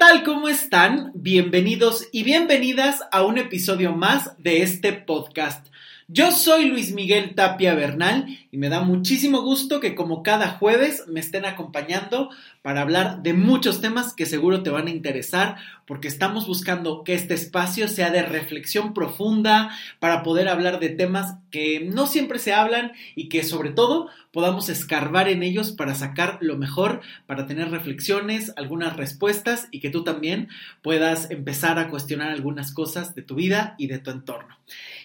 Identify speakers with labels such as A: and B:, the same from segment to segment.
A: tal? ¿Cómo están? Bienvenidos y bienvenidas a un episodio más de este podcast. Yo soy Luis Miguel Tapia Bernal y me da muchísimo gusto que como cada jueves me estén acompañando para hablar de muchos temas que seguro te van a interesar porque estamos buscando que este espacio sea de reflexión profunda para poder hablar de temas que no siempre se hablan y que sobre todo podamos escarbar en ellos para sacar lo mejor, para tener reflexiones, algunas respuestas y que tú también puedas empezar a cuestionar algunas cosas de tu vida y de tu entorno.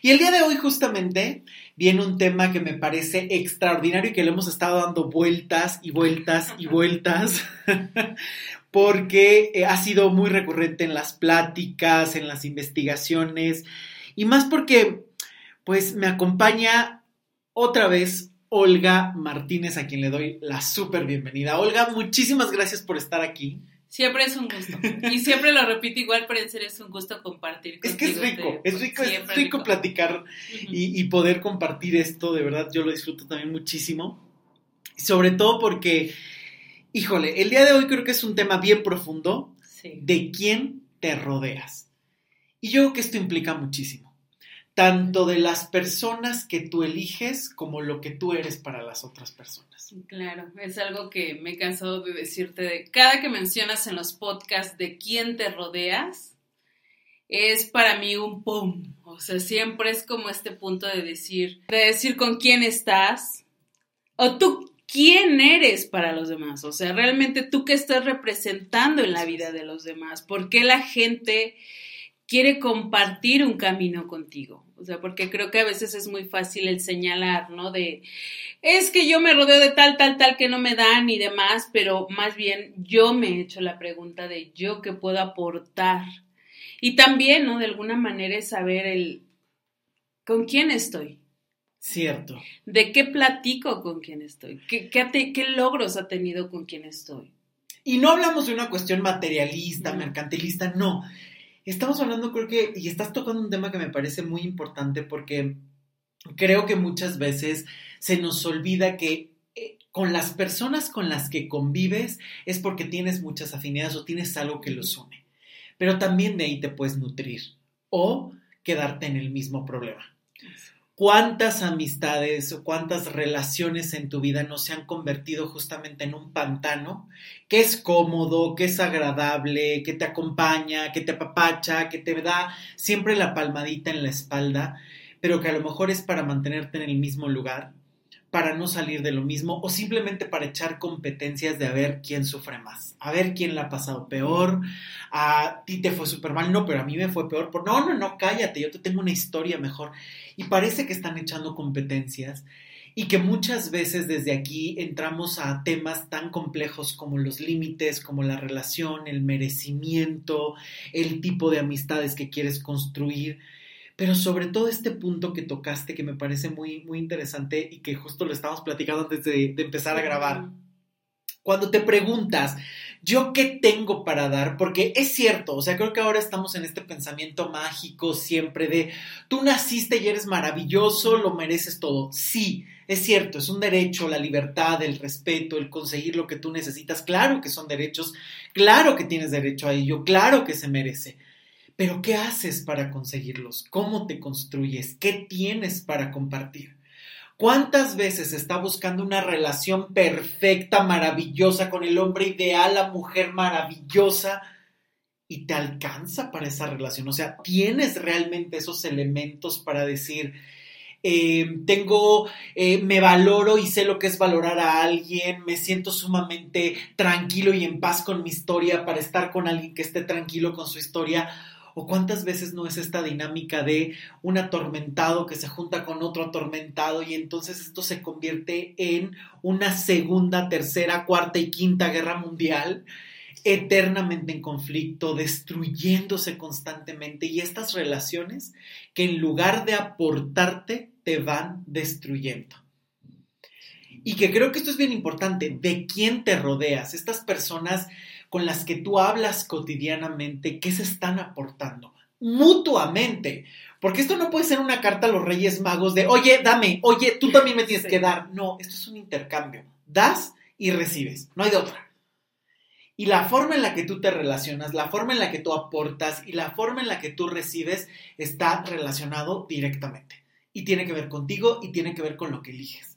A: Y el día de hoy justamente viene un tema que me parece extraordinario y que le hemos estado dando vueltas y vueltas y vueltas porque eh, ha sido muy recurrente en las pláticas, en las investigaciones y más porque pues me acompaña otra vez Olga Martínez a quien le doy la súper bienvenida. Olga, muchísimas gracias por estar aquí.
B: Siempre es un gusto. Y siempre lo repito igual, pero en serio es un gusto compartir.
A: Es que es rico, es rico, es rico, platicar y, poder compartir esto, de verdad, yo lo disfruto también muchísimo. Sobre todo porque, híjole, el día de hoy creo que es un tema bien profundo de quién te rodeas. Y yo creo que esto implica muchísimo tanto de las personas que tú eliges como lo que tú eres para las otras personas.
B: Claro, es algo que me he cansado de decirte de cada que mencionas en los podcasts de quién te rodeas, es para mí un pum, o sea, siempre es como este punto de decir, de decir con quién estás o tú quién eres para los demás, o sea, realmente tú qué estás representando en la vida de los demás, por qué la gente quiere compartir un camino contigo. O sea, porque creo que a veces es muy fácil el señalar, ¿no? De, es que yo me rodeo de tal, tal, tal que no me dan y demás, pero más bien yo me he hecho la pregunta de yo qué puedo aportar. Y también, ¿no? De alguna manera es saber el, ¿con quién estoy?
A: Cierto.
B: ¿De qué platico con quién estoy? ¿Qué, qué, qué logros ha tenido con quién estoy?
A: Y no hablamos de una cuestión materialista, mercantilista, no estamos hablando, creo que, y estás tocando un tema que me parece muy importante porque creo que muchas veces se nos olvida que eh, con las personas con las que convives es porque tienes muchas afinidades o tienes algo que los une. Pero también de ahí te puedes nutrir o quedarte en el mismo problema cuántas amistades o cuántas relaciones en tu vida no se han convertido justamente en un pantano que es cómodo, que es agradable, que te acompaña, que te apapacha, que te da siempre la palmadita en la espalda, pero que a lo mejor es para mantenerte en el mismo lugar para no salir de lo mismo o simplemente para echar competencias de a ver quién sufre más, a ver quién la ha pasado peor, a ti te fue súper mal, no, pero a mí me fue peor, por no, no, no, cállate, yo te tengo una historia mejor. Y parece que están echando competencias y que muchas veces desde aquí entramos a temas tan complejos como los límites, como la relación, el merecimiento, el tipo de amistades que quieres construir pero sobre todo este punto que tocaste que me parece muy, muy interesante y que justo lo estábamos platicando antes de, de empezar a grabar. Cuando te preguntas, ¿yo qué tengo para dar? Porque es cierto, o sea, creo que ahora estamos en este pensamiento mágico siempre de, tú naciste y eres maravilloso, lo mereces todo. Sí, es cierto, es un derecho, la libertad, el respeto, el conseguir lo que tú necesitas. Claro que son derechos, claro que tienes derecho a ello, claro que se merece. Pero ¿qué haces para conseguirlos? ¿Cómo te construyes? ¿Qué tienes para compartir? ¿Cuántas veces está buscando una relación perfecta, maravillosa, con el hombre ideal, la mujer maravillosa, y te alcanza para esa relación? O sea, ¿tienes realmente esos elementos para decir, eh, tengo, eh, me valoro y sé lo que es valorar a alguien, me siento sumamente tranquilo y en paz con mi historia para estar con alguien que esté tranquilo con su historia? ¿O cuántas veces no es esta dinámica de un atormentado que se junta con otro atormentado y entonces esto se convierte en una segunda, tercera, cuarta y quinta guerra mundial? eternamente en conflicto, destruyéndose constantemente y estas relaciones que en lugar de aportarte te van destruyendo. Y que creo que esto es bien importante, de quién te rodeas, estas personas con las que tú hablas cotidianamente, ¿qué se están aportando? Mutuamente. Porque esto no puede ser una carta a los Reyes Magos de, oye, dame, oye, tú también me tienes que dar. No, esto es un intercambio. Das y recibes. No hay de otra. Y la forma en la que tú te relacionas, la forma en la que tú aportas y la forma en la que tú recibes está relacionado directamente. Y tiene que ver contigo y tiene que ver con lo que eliges.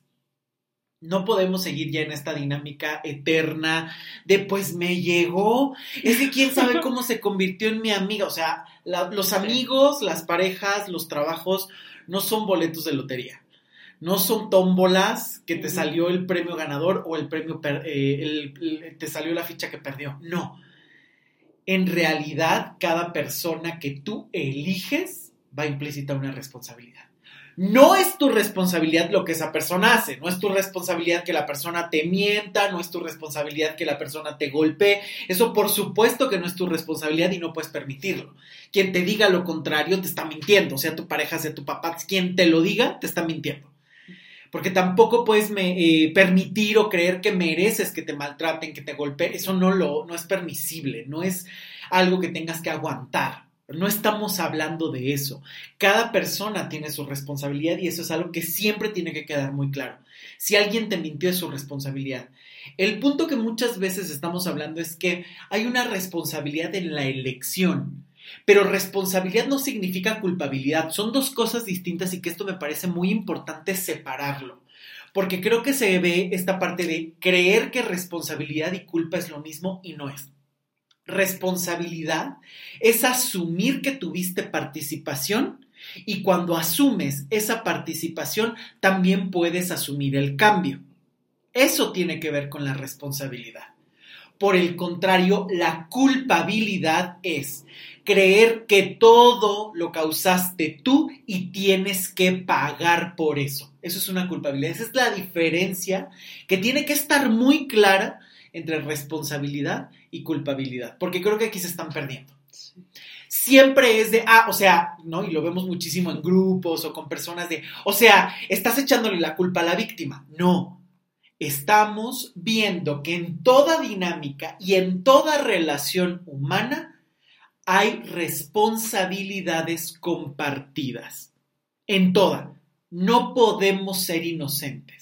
A: No podemos seguir ya en esta dinámica eterna de pues me llegó, es que quién sabe cómo se convirtió en mi amiga. O sea, los amigos, las parejas, los trabajos no son boletos de lotería no son tómbolas que te salió el premio ganador o el premio, eh, te salió la ficha que perdió. No. En realidad, cada persona que tú eliges va implícita una responsabilidad. No es tu responsabilidad lo que esa persona hace, no es tu responsabilidad que la persona te mienta, no es tu responsabilidad que la persona te golpee, eso por supuesto que no es tu responsabilidad y no puedes permitirlo. Quien te diga lo contrario te está mintiendo, sea tu pareja, sea tu papá, quien te lo diga te está mintiendo porque tampoco puedes eh, permitir o creer que mereces que te maltraten, que te golpeen, eso no, lo, no es permisible, no es algo que tengas que aguantar. No estamos hablando de eso. Cada persona tiene su responsabilidad y eso es algo que siempre tiene que quedar muy claro. Si alguien te mintió es su responsabilidad. El punto que muchas veces estamos hablando es que hay una responsabilidad en la elección pero responsabilidad no significa culpabilidad, son dos cosas distintas y que esto me parece muy importante separarlo. Porque creo que se ve esta parte de creer que responsabilidad y culpa es lo mismo y no es. Responsabilidad es asumir que tuviste participación y cuando asumes esa participación también puedes asumir el cambio. Eso tiene que ver con la responsabilidad. Por el contrario, la culpabilidad es creer que todo lo causaste tú y tienes que pagar por eso. Eso es una culpabilidad. Esa es la diferencia que tiene que estar muy clara entre responsabilidad y culpabilidad, porque creo que aquí se están perdiendo. Siempre es de, ah, o sea, ¿no? Y lo vemos muchísimo en grupos o con personas de, o sea, estás echándole la culpa a la víctima. No, estamos viendo que en toda dinámica y en toda relación humana hay responsabilidades compartidas. En toda. No podemos ser inocentes.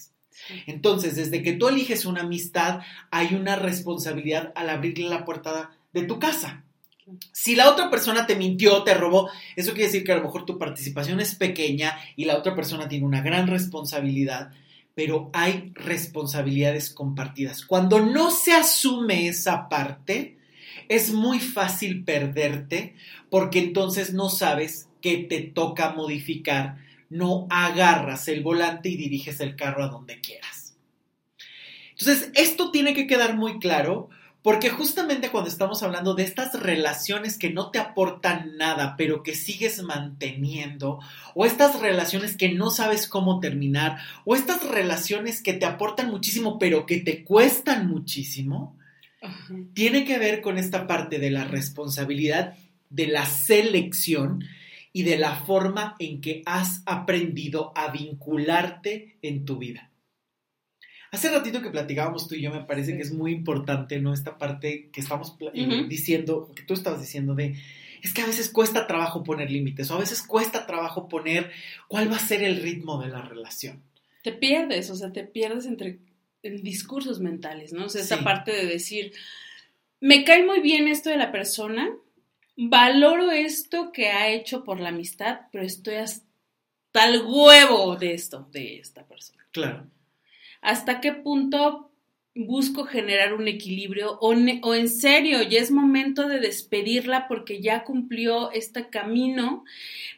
A: Entonces, desde que tú eliges una amistad, hay una responsabilidad al abrirle la puerta de tu casa. Si la otra persona te mintió, te robó, eso quiere decir que a lo mejor tu participación es pequeña y la otra persona tiene una gran responsabilidad, pero hay responsabilidades compartidas. Cuando no se asume esa parte, es muy fácil perderte porque entonces no sabes qué te toca modificar, no agarras el volante y diriges el carro a donde quieras. Entonces, esto tiene que quedar muy claro porque justamente cuando estamos hablando de estas relaciones que no te aportan nada, pero que sigues manteniendo, o estas relaciones que no sabes cómo terminar, o estas relaciones que te aportan muchísimo, pero que te cuestan muchísimo, tiene que ver con esta parte de la responsabilidad, de la selección y de la forma en que has aprendido a vincularte en tu vida. Hace ratito que platicábamos tú y yo, me parece que es muy importante, ¿no? Esta parte que estamos eh, diciendo, que tú estabas diciendo de, es que a veces cuesta trabajo poner límites o a veces cuesta trabajo poner cuál va a ser el ritmo de la relación.
B: Te pierdes, o sea, te pierdes entre discursos mentales, ¿no? O sea, esta parte de decir, me cae muy bien esto de la persona, valoro esto que ha hecho por la amistad, pero estoy hasta el huevo de esto, de esta persona.
A: Claro.
B: ¿Hasta qué punto busco generar un equilibrio o, o, en serio ya es momento de despedirla porque ya cumplió este camino,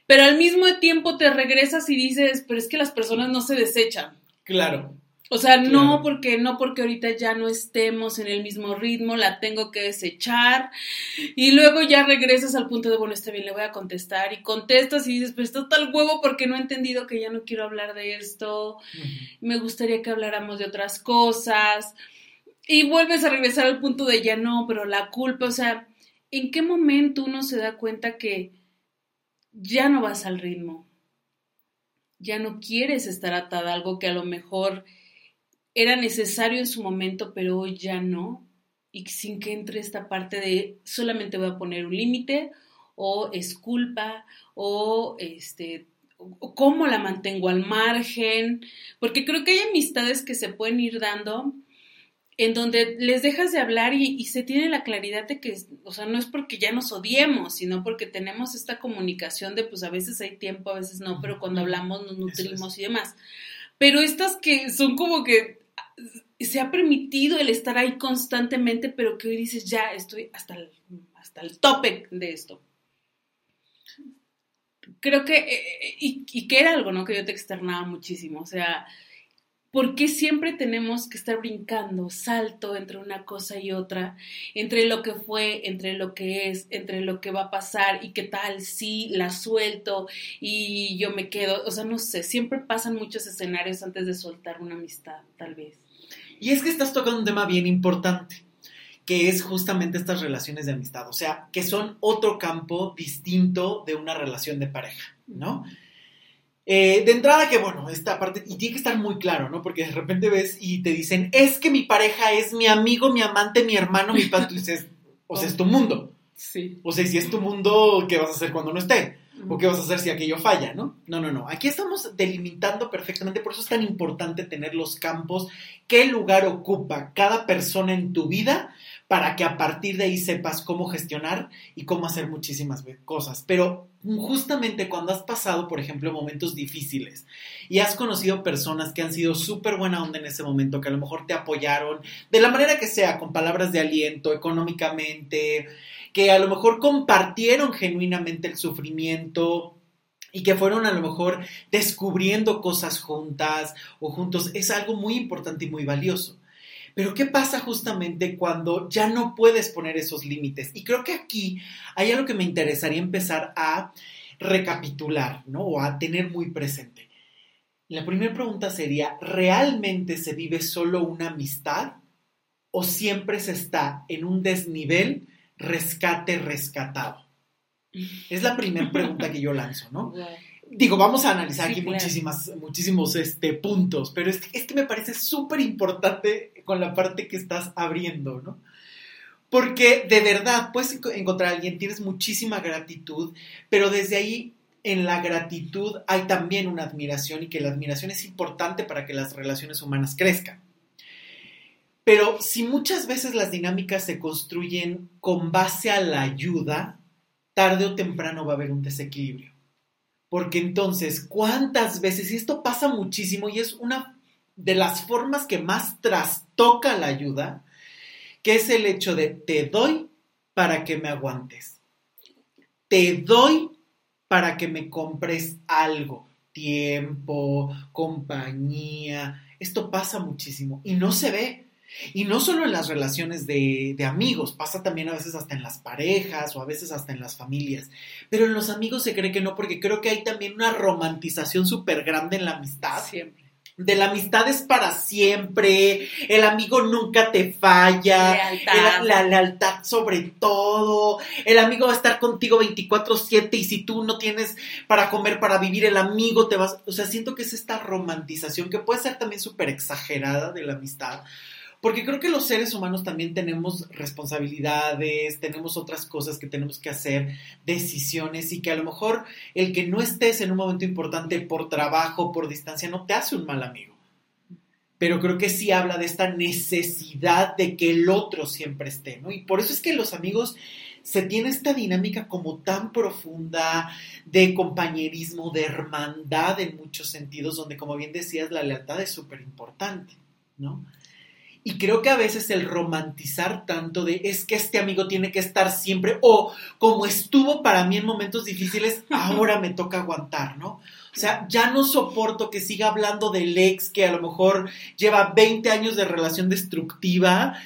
B: pero al mismo tiempo te regresas y dices, pero es que las personas no se desechan.
A: Claro.
B: O sea, no porque no porque ahorita ya no estemos en el mismo ritmo, la tengo que desechar. Y luego ya regresas al punto de, bueno, está bien, le voy a contestar y contestas y dices, pues está tal huevo porque no he entendido que ya no quiero hablar de esto, me gustaría que habláramos de otras cosas y vuelves a regresar al punto de ya no, pero la culpa, o sea, ¿en qué momento uno se da cuenta que ya no vas al ritmo? Ya no quieres estar atada a algo que a lo mejor era necesario en su momento, pero hoy ya no, y sin que entre esta parte de solamente voy a poner un límite, o es culpa, o este, o cómo la mantengo al margen, porque creo que hay amistades que se pueden ir dando en donde les dejas de hablar y, se tiene la claridad de que, o sea, no es porque ya nos odiemos, sino porque tenemos esta comunicación de, pues a veces hay tiempo, a veces no, pero cuando hablamos nos nutrimos y demás. Pero estas que son como que se ha permitido el estar ahí constantemente, pero que hoy dices, ya estoy hasta el, hasta el tope de esto. Creo que, eh, eh, y, que era algo, ¿no? Que yo te externaba muchísimo, o sea, ¿Por qué siempre tenemos que estar brincando, salto entre una cosa y otra, entre lo que fue, entre lo que es, entre lo que va a pasar y qué tal si la suelto y yo me quedo? O sea, no sé, siempre pasan muchos escenarios antes de soltar una amistad, tal vez.
A: Y es que estás tocando un tema bien importante, que es justamente estas relaciones de amistad, o sea, que son otro campo distinto de una relación de pareja, ¿no? Eh, de entrada que, bueno, esta parte, y tiene que estar muy claro, ¿no? Porque de repente ves y te dicen, es que mi pareja es mi amigo, mi amante, mi hermano, mi padre, y dices, o sea, es tu mundo.
B: Sí.
A: O sea, si es tu mundo, ¿qué vas a hacer cuando no esté? ¿O qué vas a hacer si aquello falla, no? No, no, no. Aquí estamos delimitando perfectamente, por eso es tan importante tener los campos, qué lugar ocupa cada persona en tu vida para que a partir de ahí sepas cómo gestionar y cómo hacer muchísimas cosas. Pero justamente cuando has pasado, por ejemplo, momentos difíciles y has conocido personas que han sido súper buena onda en ese momento, que a lo mejor te apoyaron de la manera que sea, con palabras de aliento, económicamente, que a lo mejor compartieron genuinamente el sufrimiento, y que fueron a lo mejor descubriendo cosas juntas o juntos, es algo muy importante y muy valioso. Pero ¿qué pasa justamente cuando ya no puedes poner esos límites? Y creo que aquí hay algo que me interesaría empezar a recapitular, ¿no? O a tener muy presente. La primera pregunta sería, ¿realmente se vive solo una amistad o siempre se está en un desnivel rescate rescatado? Es la primera pregunta que yo lanzo, ¿no? digo, vamos a analizar aquí muchísimas, muchísimos este, puntos, pero es, es que me parece súper importante con la parte que estás abriendo, ¿no? Porque de verdad puedes encontrar a alguien, tienes muchísima gratitud, pero desde ahí en la gratitud hay también una admiración y que la admiración es importante para que las relaciones humanas crezcan. Pero si muchas veces las dinámicas se construyen con base a la ayuda, tarde o temprano va a haber un desequilibrio. Porque entonces, ¿cuántas veces? Y esto pasa muchísimo y es una de las formas que más trastoca la ayuda, que es el hecho de te doy para que me aguantes. Te doy para que me compres algo, tiempo, compañía. Esto pasa muchísimo y no se ve. Y no solo en las relaciones de, amigos, pasa también a veces hasta en las parejas o a veces hasta en las familias. Pero en los amigos se cree que no, porque creo que hay también una romantización súper grande en la amistad.
B: Siempre.
A: De la amistad es para siempre, el amigo nunca te falla,
B: lealtad.
A: la lealtad sobre todo, el amigo va a estar contigo 24/7 y si tú no tienes para comer, para vivir, el amigo te vas, o sea, siento que es esta romantización que puede ser también súper exagerada de la amistad, porque creo que los seres humanos también tenemos responsabilidades, tenemos otras cosas que tenemos que hacer, decisiones, y que a lo mejor el que no estés en un momento importante por trabajo, por distancia, no te hace un mal amigo. Pero creo que sí habla de esta necesidad de que el otro siempre esté, ¿no? Y por eso es que los amigos se tiene esta dinámica como tan profunda de compañerismo, de hermandad en muchos sentidos, donde como bien decías, la lealtad es súper importante, ¿no? Y creo que a veces el romantizar tanto de es que este amigo tiene que estar siempre, o como estuvo para mí en momentos difíciles, ahora me toca aguantar, ¿no? O sea, ya no soporto que siga hablando del ex que a lo mejor lleva 20 años de relación destructiva,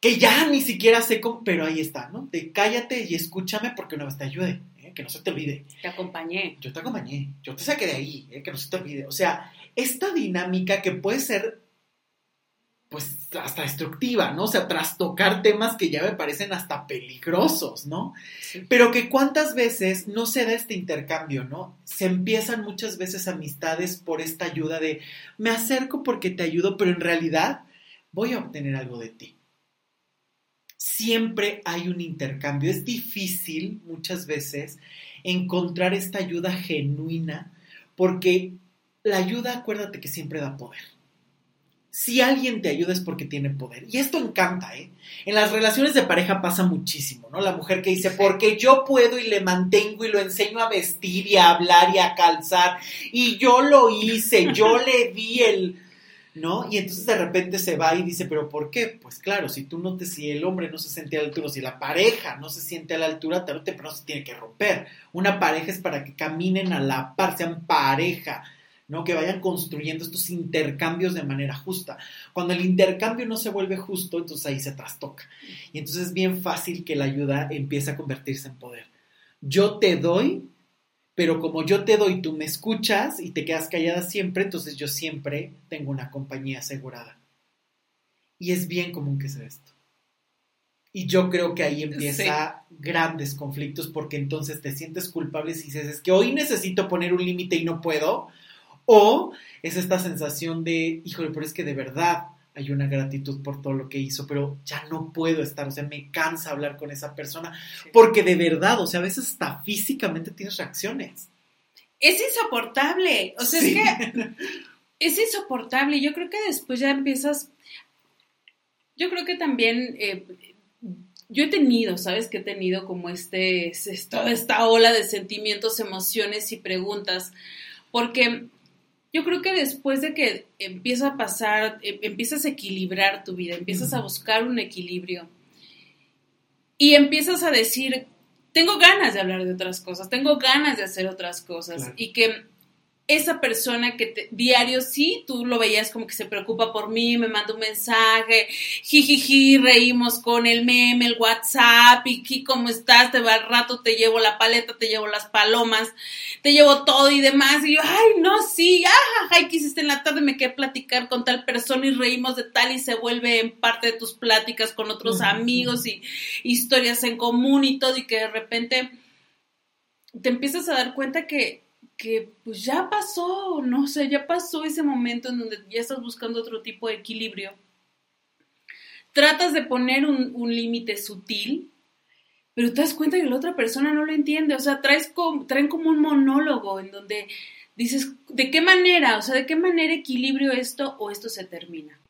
A: que ya ni siquiera sé cómo, pero ahí está, ¿no? De cállate y escúchame porque una vez te ayude, ¿eh? que no se te olvide.
B: Te acompañé.
A: Yo te acompañé, yo te saqué de ahí, ¿eh? que no se te olvide. O sea, esta dinámica que puede ser pues hasta destructiva, ¿no? O sea, trastocar temas que ya me parecen hasta peligrosos, ¿no? Pero que cuántas veces no se da este intercambio, ¿no? Se empiezan muchas veces amistades por esta ayuda de me acerco porque te ayudo, pero en realidad voy a obtener algo de ti. Siempre hay un intercambio. Es difícil muchas veces encontrar esta ayuda genuina porque la ayuda, acuérdate que siempre da poder si alguien te ayuda es porque tiene poder. Y esto encanta, ¿eh? En las relaciones de pareja pasa muchísimo, ¿no? La mujer que dice, porque yo puedo y le mantengo y lo enseño a vestir y a hablar y a calzar. Y yo lo hice, yo le di el... ¿No? Y entonces de repente se va y dice, ¿pero por qué? Pues claro, si tú no te, si el hombre no se siente a la altura, si la pareja no se siente a la altura, tarde o temprano se tiene que romper. Una pareja es para que caminen a la par, sean pareja ¿no? Que vayan construyendo estos intercambios de manera justa. Cuando el intercambio no se vuelve justo, entonces ahí se trastoca. Y entonces es bien fácil que la ayuda empiece a convertirse en poder. Yo te doy, pero como yo te doy, tú me escuchas y te quedas callada siempre, entonces yo siempre tengo una compañía asegurada. Y es bien común que sea esto. Y yo creo que ahí empieza grandes conflictos porque entonces te sientes culpable si dices, es que hoy necesito poner un límite y no puedo, o es esta sensación de, híjole, pero es que de verdad hay una gratitud por todo lo que hizo, pero ya no puedo estar, o sea, me cansa hablar con esa persona, porque de verdad, o sea, a veces hasta físicamente tienes reacciones.
B: Es insoportable, o sea, es que es insoportable, yo creo que después ya empiezas, yo creo que también... Eh, yo he tenido, ¿sabes? Que he tenido como este, toda esta ola de sentimientos, emociones y preguntas, porque yo creo que después de que empieza a pasar, em, empiezas a equilibrar tu vida, empiezas a buscar un equilibrio y empiezas a decir, tengo ganas de hablar de otras cosas, tengo ganas de hacer otras cosas y que esa persona que te, diario sí, tú lo veías como que se preocupa por mí, me manda un mensaje, jijiji, reímos con el meme, el WhatsApp, y ¿cómo estás? Te va al rato, te llevo la paleta, te llevo las palomas, te llevo todo y demás. Y yo, ay, no, sí, ay, ¿qué hiciste en la tarde? Me quedé platicar con tal persona y reímos de tal y se vuelve en parte de tus pláticas con otros amigos y historias en común y todo y que de repente te empiezas a dar cuenta que que pues ya pasó, no sé, ya pasó ese momento en donde ya estás buscando otro tipo de equilibrio. Tratas de poner un, límite sutil, pero te das cuenta que la otra persona no lo entiende. O sea, traes traen como un monólogo en donde dices, ¿de qué manera? O sea, ¿de qué manera equilibrio esto o esto se termina?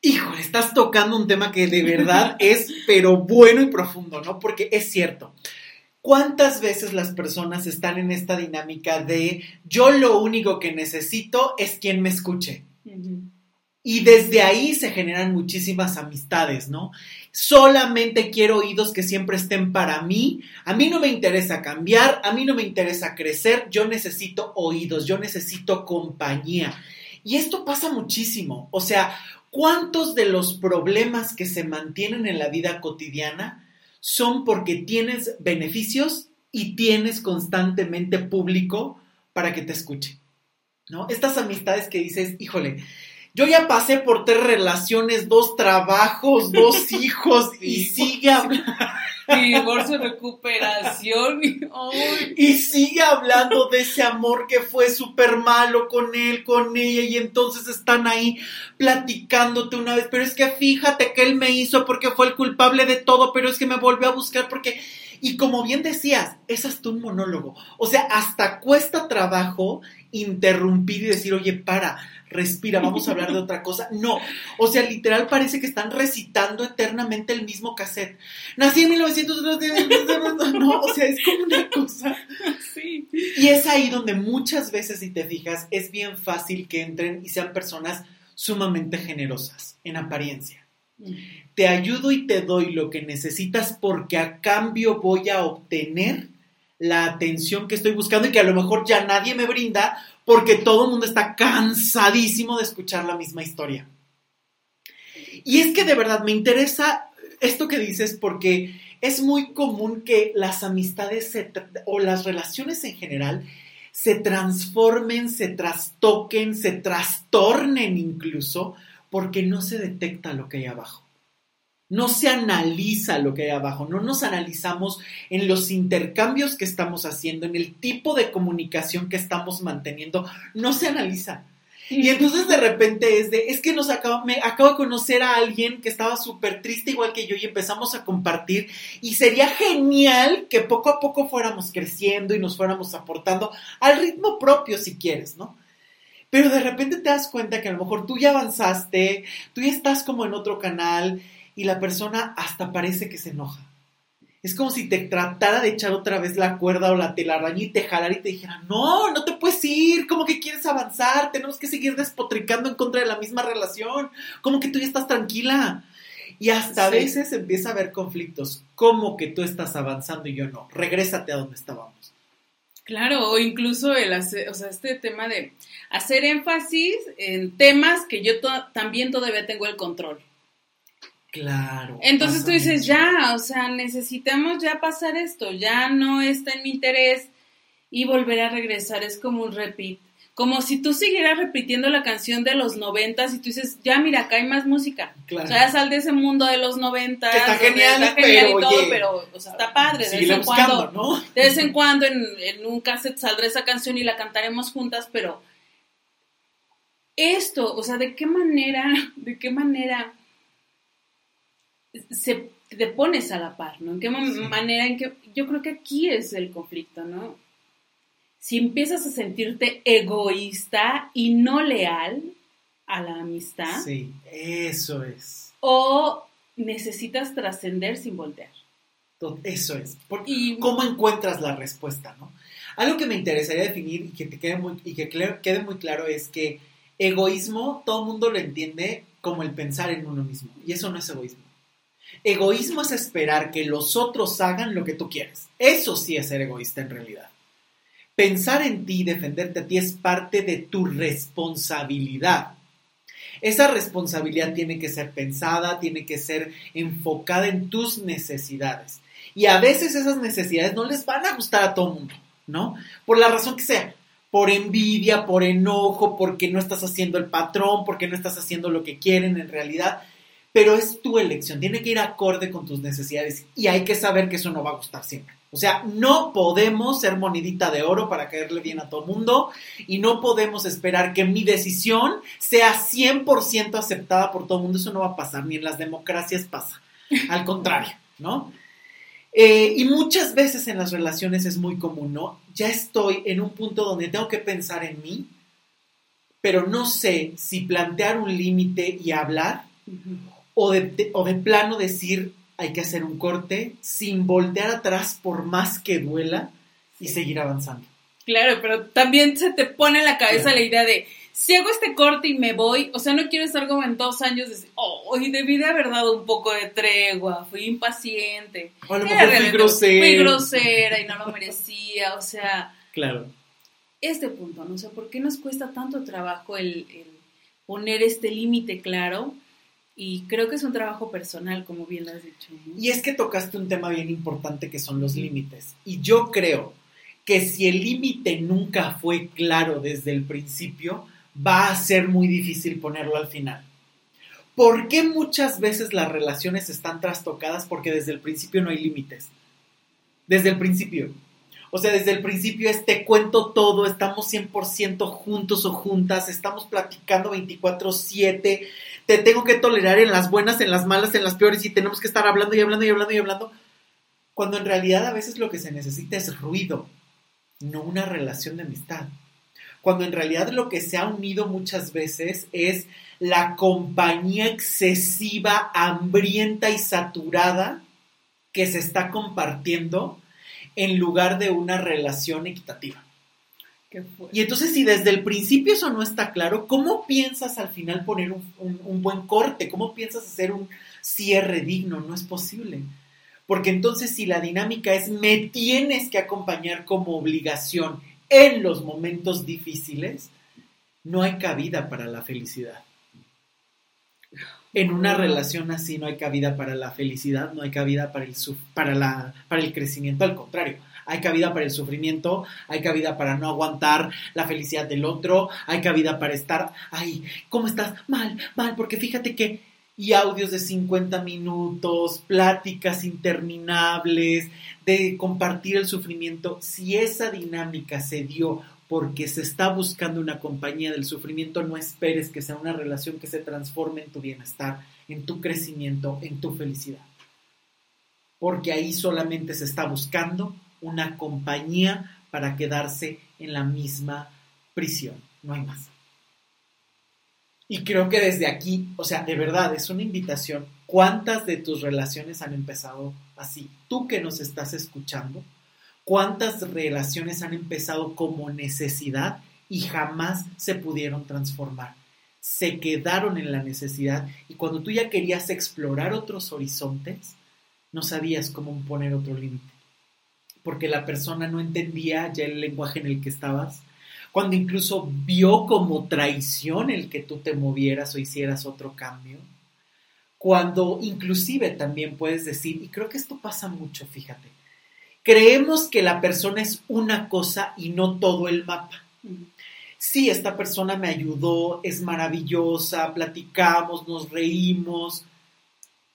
A: Híjole, estás tocando un tema que de verdad es, pero bueno y profundo, ¿no? Porque es cierto. ¿Cuántas veces las personas están en esta dinámica de yo lo único que necesito es quien me escuche? Y desde ahí se generan muchísimas amistades, ¿no? Solamente quiero oídos que siempre estén para mí. A mí no me interesa cambiar, a mí no me interesa crecer, yo necesito oídos, yo necesito compañía. Y esto pasa muchísimo. O sea, ¿cuántos de los problemas que se mantienen en la vida cotidiana son porque tienes beneficios y tienes constantemente público para que te escuche. ¿No? Estas amistades que dices, híjole, yo ya pasé por tres relaciones, dos trabajos, dos hijos y sigue hablando.
B: Divorcio, recuperación.
A: Y sigue hablando de ese amor que fue súper malo con él, con ella, y entonces están ahí platicándote una vez. Pero es que fíjate que él me hizo porque fue el culpable de todo, pero es que me volvió a buscar porque. Y como bien decías, es hasta un monólogo. O sea, hasta cuesta trabajo interrumpir y decir, oye, para, respira, vamos a hablar de otra cosa. No, o sea, literal parece que están recitando eternamente el mismo cassette. Nací en 1900, no, o sea, es como una cosa. Sí. Y es ahí donde muchas veces, si te fijas, es bien fácil que entren y sean personas sumamente generosas en apariencia. Mm. Te ayudo y te doy lo que necesitas porque a cambio voy a obtener la atención que estoy buscando y que a lo mejor ya nadie me brinda porque todo el mundo está cansadísimo de escuchar la misma historia. Y es que de verdad me interesa esto que dices porque es muy común que las amistades o las relaciones en general se transformen, se trastoquen, se trastornen incluso porque no se detecta lo que hay abajo. No se analiza lo que hay abajo, no nos analizamos en los intercambios que estamos haciendo, en el tipo de comunicación que estamos manteniendo, no se analiza. Y entonces de repente es de, es que nos acabo, me acabo de conocer a alguien que estaba súper triste igual que yo y empezamos a compartir y sería genial que poco a poco fuéramos creciendo y nos fuéramos aportando al ritmo propio si quieres, ¿no? pero de repente te das cuenta que a lo mejor tú ya avanzaste, tú ya estás como en otro canal y la persona hasta parece que se enoja. Es como si te tratara de echar otra vez la cuerda o la telaraña y te jalara y te dijera, no, no te puedes ir, como que quieres avanzar, tenemos que seguir despotricando en contra de la misma relación, como que tú ya estás tranquila. Y hasta a veces empieza a haber conflictos, como que tú estás avanzando y yo no, regrésate a donde estábamos.
B: Claro, o incluso el hacer, o sea, este tema de hacer énfasis en temas que yo también todavía tengo el control.
A: Claro.
B: Entonces tú dices, ya, o sea, necesitamos ya pasar esto, ya no está en mi interés y volver a regresar, es como un repeat. Como si tú siguieras repitiendo la canción de los noventas y tú dices, ya mira, acá hay más música. Claro. O sea, sal de ese mundo de los noventas.
A: Está genial,
B: está genial y todo, pero o sea, está padre. De vez en cuando, ¿no? de vez en cuando en, en un cassette saldrá esa canción y la cantaremos juntas, pero esto, o sea, ¿de qué manera, de qué manera se, te pones a la par, ¿no? ¿En qué manera? En que, yo creo que aquí es el conflicto, ¿no? Si empiezas a sentirte egoísta y no leal a la amistad.
A: Sí, eso es.
B: O necesitas trascender sin voltear.
A: Eso es. ¿Cómo encuentras la respuesta, no? Algo que me interesaría definir y que te quede muy, y que quede muy claro es que egoísmo todo el mundo lo entiende como el pensar en uno mismo. Y eso no es egoísmo. Egoísmo es esperar que los otros hagan lo que tú quieres. Eso sí es ser egoísta en realidad. Pensar en ti y defenderte a ti es parte de tu responsabilidad. Esa responsabilidad tiene que ser pensada, tiene que ser enfocada en tus necesidades. Y a veces esas necesidades no les van a gustar a todo el mundo, ¿no? Por la razón que sea. Por envidia, por enojo, porque no estás haciendo el patrón, porque no estás haciendo lo que quieren en realidad pero es tu elección, tiene que ir acorde con tus necesidades y hay que saber que eso no va a gustar siempre. O sea, no podemos ser monedita de oro para caerle bien a todo el mundo y no podemos esperar que mi decisión sea 100% aceptada por todo el mundo. Eso no va a pasar, ni en las democracias pasa. Al contrario, ¿no? Eh, y muchas veces en las relaciones es muy común, ¿no? Ya estoy en un punto donde tengo que pensar en mí, pero no sé si plantear un límite y hablar o de, o de plano decir hay que hacer un corte sin voltear atrás por más que duela y seguir avanzando.
B: Claro, pero también se te pone en la cabeza la idea de, si hago este corte y me voy, o sea, no quiero estar como en dos años de decir, oh, debí de haber dado un poco de tregua, fui impaciente.
A: O a lo mejor fui grosera.
B: Fui grosera y no lo merecía, o sea.
A: Claro.
B: Este punto, no sé, ¿por qué nos cuesta tanto trabajo el, el poner este límite claro? Y creo que es un trabajo personal, como bien lo has dicho.
A: Y es que tocaste un tema bien importante que son los límites. Y yo creo que si el límite nunca fue claro desde el principio, va a ser muy difícil ponerlo al final. ¿Por qué muchas veces las relaciones están trastocadas? Porque desde el principio no hay límites. Desde el principio. O sea, desde el principio es te cuento todo, estamos 100% juntos o juntas, estamos platicando 24/7, te tengo que tolerar en las buenas, en las malas, en las peores y tenemos que estar hablando y hablando y hablando y hablando. Cuando en realidad a veces lo que se necesita es ruido, no una relación de amistad. Cuando en realidad lo que se ha unido muchas veces es la compañía excesiva, hambrienta y saturada que se está compartiendo en lugar de una relación equitativa. Y entonces si desde el principio eso no está claro, ¿cómo piensas al final poner un, buen corte? ¿Cómo piensas hacer un cierre digno? No es posible. Porque entonces si la dinámica es me tienes que acompañar como obligación en los momentos difíciles, no hay cabida para la felicidad. En una relación así no hay cabida para la felicidad, no hay cabida para el, para la, para el crecimiento, al contrario hay cabida para el sufrimiento, hay cabida para no aguantar la felicidad del otro, hay cabida para estar, ay, ¿cómo estás? Mal, mal, porque fíjate que, y audios de 50 minutos, pláticas interminables, de compartir el sufrimiento, si esa dinámica se dio porque se está buscando una compañía del sufrimiento, no esperes que sea una relación que se transforme en tu bienestar, en tu crecimiento, en tu felicidad. Porque ahí solamente se está buscando una compañía para quedarse en la misma prisión. No hay más. Y creo que desde aquí, o sea, de verdad, es una invitación. ¿Cuántas de tus relaciones han empezado así? Tú que nos estás escuchando, ¿cuántas relaciones han empezado como necesidad y jamás se pudieron transformar? Se quedaron en la necesidad y cuando tú ya querías explorar otros horizontes, no sabías cómo poner otro límite. Porque la persona no entendía ya el lenguaje en el que estabas, cuando incluso vio como traición el que tú te movieras o hicieras otro cambio, cuando inclusive también puedes decir, y creo que esto pasa mucho, fíjate, creemos que la persona es una cosa y no todo el mapa. Sí, esta persona me ayudó, es maravillosa, platicamos, nos reímos,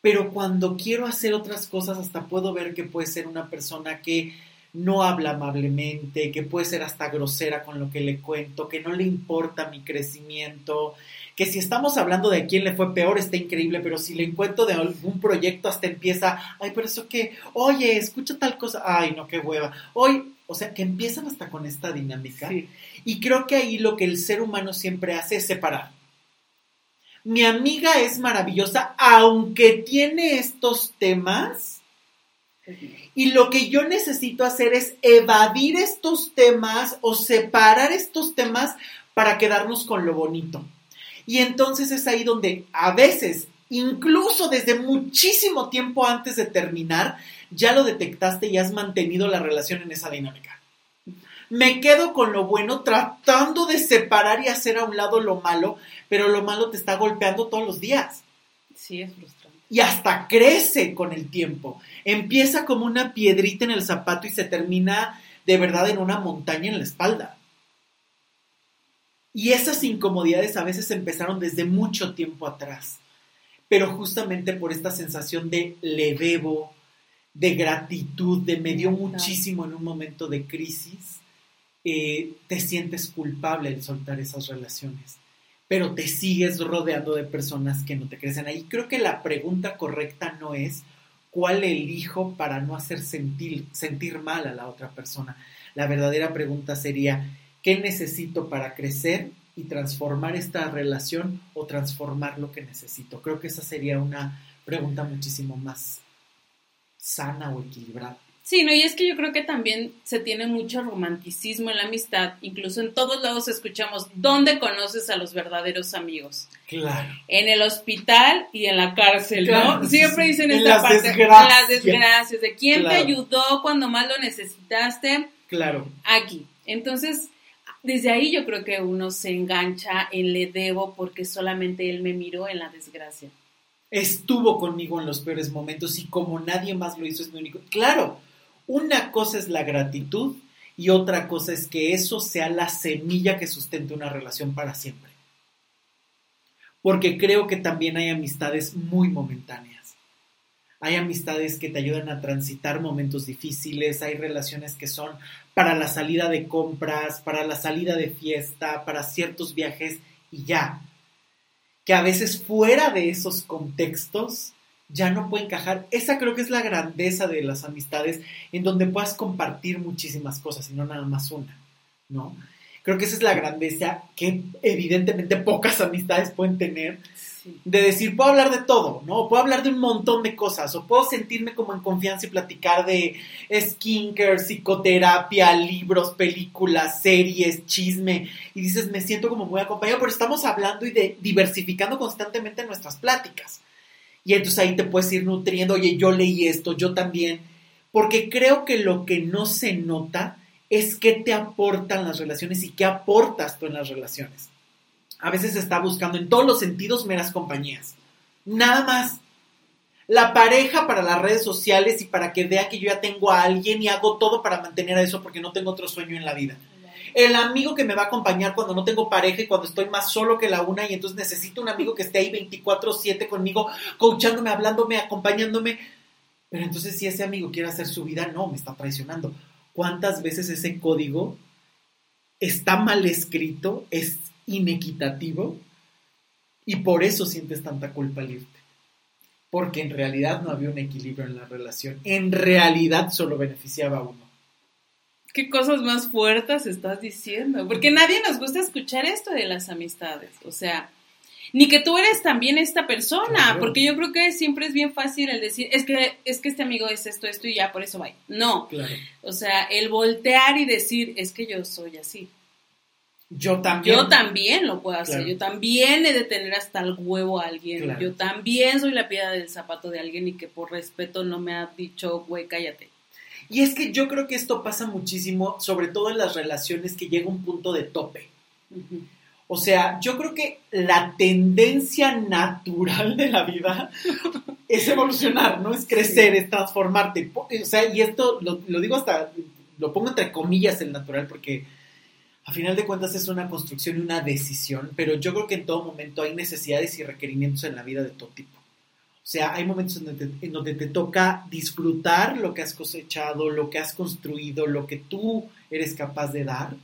A: pero cuando quiero hacer otras cosas hasta puedo ver que puede ser una persona que no habla amablemente, que puede ser hasta grosera con lo que le cuento, que no le importa mi crecimiento, que si estamos hablando de quién le fue peor está increíble, pero si le encuentro de algún proyecto hasta empieza, ay, pero eso qué, oye, escucha tal cosa, ay, no, qué hueva, hoy, o sea, que empiezan hasta con esta dinámica. Y creo que ahí lo que el ser humano siempre hace es separar. Mi amiga es maravillosa, aunque tiene estos temas, y lo que yo necesito hacer es evadir estos temas o separar estos temas para quedarnos con lo bonito. Y entonces es ahí donde a veces, incluso desde muchísimo tiempo antes de terminar, ya lo detectaste y has mantenido la relación en esa dinámica. Me quedo con lo bueno tratando de separar y hacer a un lado lo malo, pero lo malo te está golpeando todos los días.
B: Sí, es frustrante
A: y hasta crece con el tiempo. Empieza como una piedrita en el zapato y se termina de verdad en una montaña en la espalda. Y esas incomodidades a veces empezaron desde mucho tiempo atrás, pero justamente por esta sensación de le debo, de gratitud, de me dio muchísimo en un momento de crisis, eh, te sientes culpable de soltar esas relaciones pero te sigues rodeando de personas que no te crecen ahí. Creo que la pregunta correcta no es cuál elijo para no hacer sentir, sentir mal a la otra persona. La verdadera pregunta sería, ¿qué necesito para crecer y transformar esta relación o transformar lo que necesito? Creo que esa sería una pregunta muchísimo más sana o equilibrada.
B: Sí, no, y es que yo creo que también se tiene mucho romanticismo en la amistad, incluso en todos lados escuchamos, ¿dónde conoces a los verdaderos amigos?
A: Claro.
B: En el hospital y en la cárcel, ¿no? Siempre dicen
A: en
B: esta
A: las
B: parte,
A: desgracias.
B: en las desgracias, de quién
A: Claro.
B: te ayudó cuando más lo necesitaste,
A: Claro.
B: aquí. Entonces, desde ahí yo creo que uno se engancha en le debo porque solamente él me miró en la desgracia.
A: estuvo conmigo en los peores momentos y como nadie más lo hizo es mi único. Claro, una cosa es la gratitud y otra cosa es que eso sea la semilla que sustente una relación para siempre. Porque creo que también hay amistades muy momentáneas. Hay amistades que te ayudan a transitar momentos difíciles, hay relaciones que son para la salida de compras, para la salida de fiesta, para ciertos viajes y ya. Que a veces fuera de esos contextos ya no puede encajar. Esa creo que es la grandeza de las amistades en donde puedas compartir muchísimas cosas y no nada más una, ¿no? Creo que esa es la grandeza que evidentemente pocas amistades pueden tener
B: Sí.
A: de decir, puedo hablar de todo, ¿no? Puedo hablar de un montón de cosas, o puedo sentirme como en confianza y platicar de skincare, psicoterapia, libros, películas, series, chisme, y dices, me siento como muy acompañado, pero estamos hablando y de diversificando constantemente nuestras pláticas. Y entonces ahí te puedes ir nutriendo, oye, yo leí esto, yo también, porque creo que lo que no se nota es qué te aportan las relaciones y qué aportas tú en las relaciones a veces está buscando en todos los sentidos meras compañías. Nada más. La pareja para las redes sociales y para que vea que yo ya tengo a alguien y hago todo para mantener a eso porque no tengo otro sueño en la vida. El amigo que me va a acompañar cuando no tengo pareja y cuando estoy más solo que la una y entonces necesito un amigo que esté ahí 24/7 conmigo, coachándome, hablándome, acompañándome. Pero entonces si ese amigo quiere hacer su vida, no, me está traicionando. ¿Cuántas veces ese código está mal escrito, es inequitativo y por eso sientes tanta culpa al irte. Porque en realidad no había un equilibrio en la relación. En realidad solo beneficiaba a uno.
B: ¿Qué cosas más fuertes estás diciendo? Porque nadie nos gusta escuchar esto de las amistades. O sea, ni que tú eres también esta persona,
A: Claro.
B: porque yo creo que siempre es bien fácil el decir, es que, es que este amigo es esto, esto y ya, por eso va. No,
A: Claro.
B: o sea, el voltear y decir, es que yo soy así.
A: Yo también.
B: Yo también lo puedo hacer,
A: Claro.
B: yo también he de tener hasta el huevo a alguien, yo también soy la piedra del zapato de alguien y que por respeto no me ha dicho, güey, cállate.
A: Y es que yo creo que esto pasa muchísimo, sobre todo en las relaciones que llega un punto de tope. O sea, yo creo que la tendencia natural de la vida es evolucionar, ¿no? Es crecer, es transformarte. O sea, y esto lo, lo digo hasta, lo pongo entre comillas el natural porque a final de cuentas es una construcción y una decisión, pero yo creo que en todo momento hay necesidades y requerimientos en la vida de todo tipo. Sea, hay momentos en donde, te, en donde te toca disfrutar lo que has cosechado, lo que has construido, lo que tú eres capaz de dar.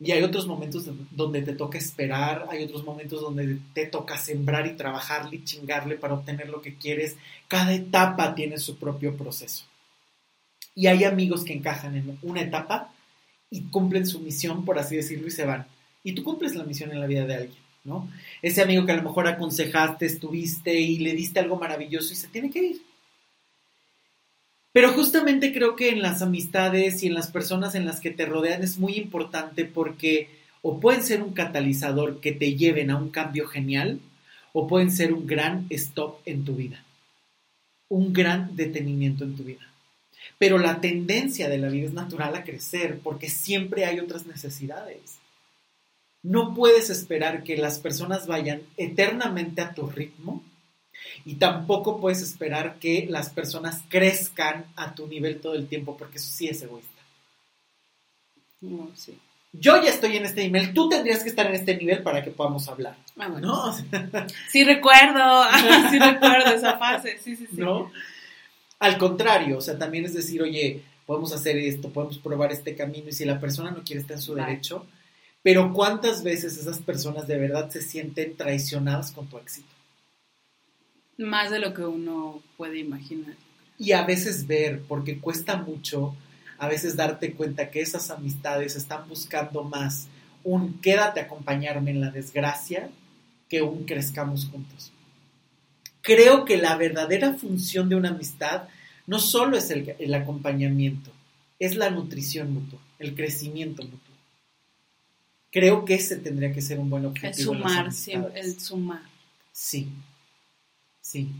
A: Y hay otros momentos donde te toca esperar, hay otros momentos donde te toca sembrar y trabajarle y chingarle para obtener lo que quieres. Cada etapa tiene su propio proceso. Y hay amigos que encajan en una etapa y cumplen su misión, por así decirlo, y se van. Y tú cumples la misión en la vida de alguien, Ese amigo que a lo mejor aconsejaste, estuviste y le diste algo maravilloso y se tiene que ir. Pero justamente creo que en las amistades y en las personas en las que te rodean es muy importante porque o pueden ser un catalizador que te lleven a un cambio genial o pueden ser un gran stop en tu vida, un gran detenimiento en tu vida. Pero la tendencia de la vida es natural a crecer porque siempre hay otras necesidades. No puedes esperar que las personas vayan eternamente a tu ritmo y tampoco puedes esperar que las personas crezcan a tu nivel todo el tiempo porque eso sí es egoísta.
B: No, sí.
A: Yo ya estoy en este nivel, tú tendrías que estar en este nivel para que podamos hablar,
B: Ah, bueno.
A: ¿no? O sea,
B: Sí recuerdo, sí recuerdo esa fase, sí, sí, sí.
A: ¿no? Al contrario, o sea, también es decir, oye, podemos hacer esto, podemos probar este camino y si la persona no quiere estar en su
B: Vale.
A: derecho, pero ¿cuántas veces esas personas de verdad se sienten traicionadas con tu éxito?
B: Más de lo que uno puede imaginar.
A: Y a veces ver, porque cuesta mucho, a veces darte cuenta que esas amistades están buscando más un quédate a acompañarme en la desgracia que un crezcamos juntos. Creo que la verdadera función de una amistad no solo es el, el acompañamiento, es la nutrición mutua, el crecimiento mutuo. Creo que ese tendría que ser un buen
B: El
A: objetivo. las
B: sumar, siempre, el sumar.
A: Sí, sí.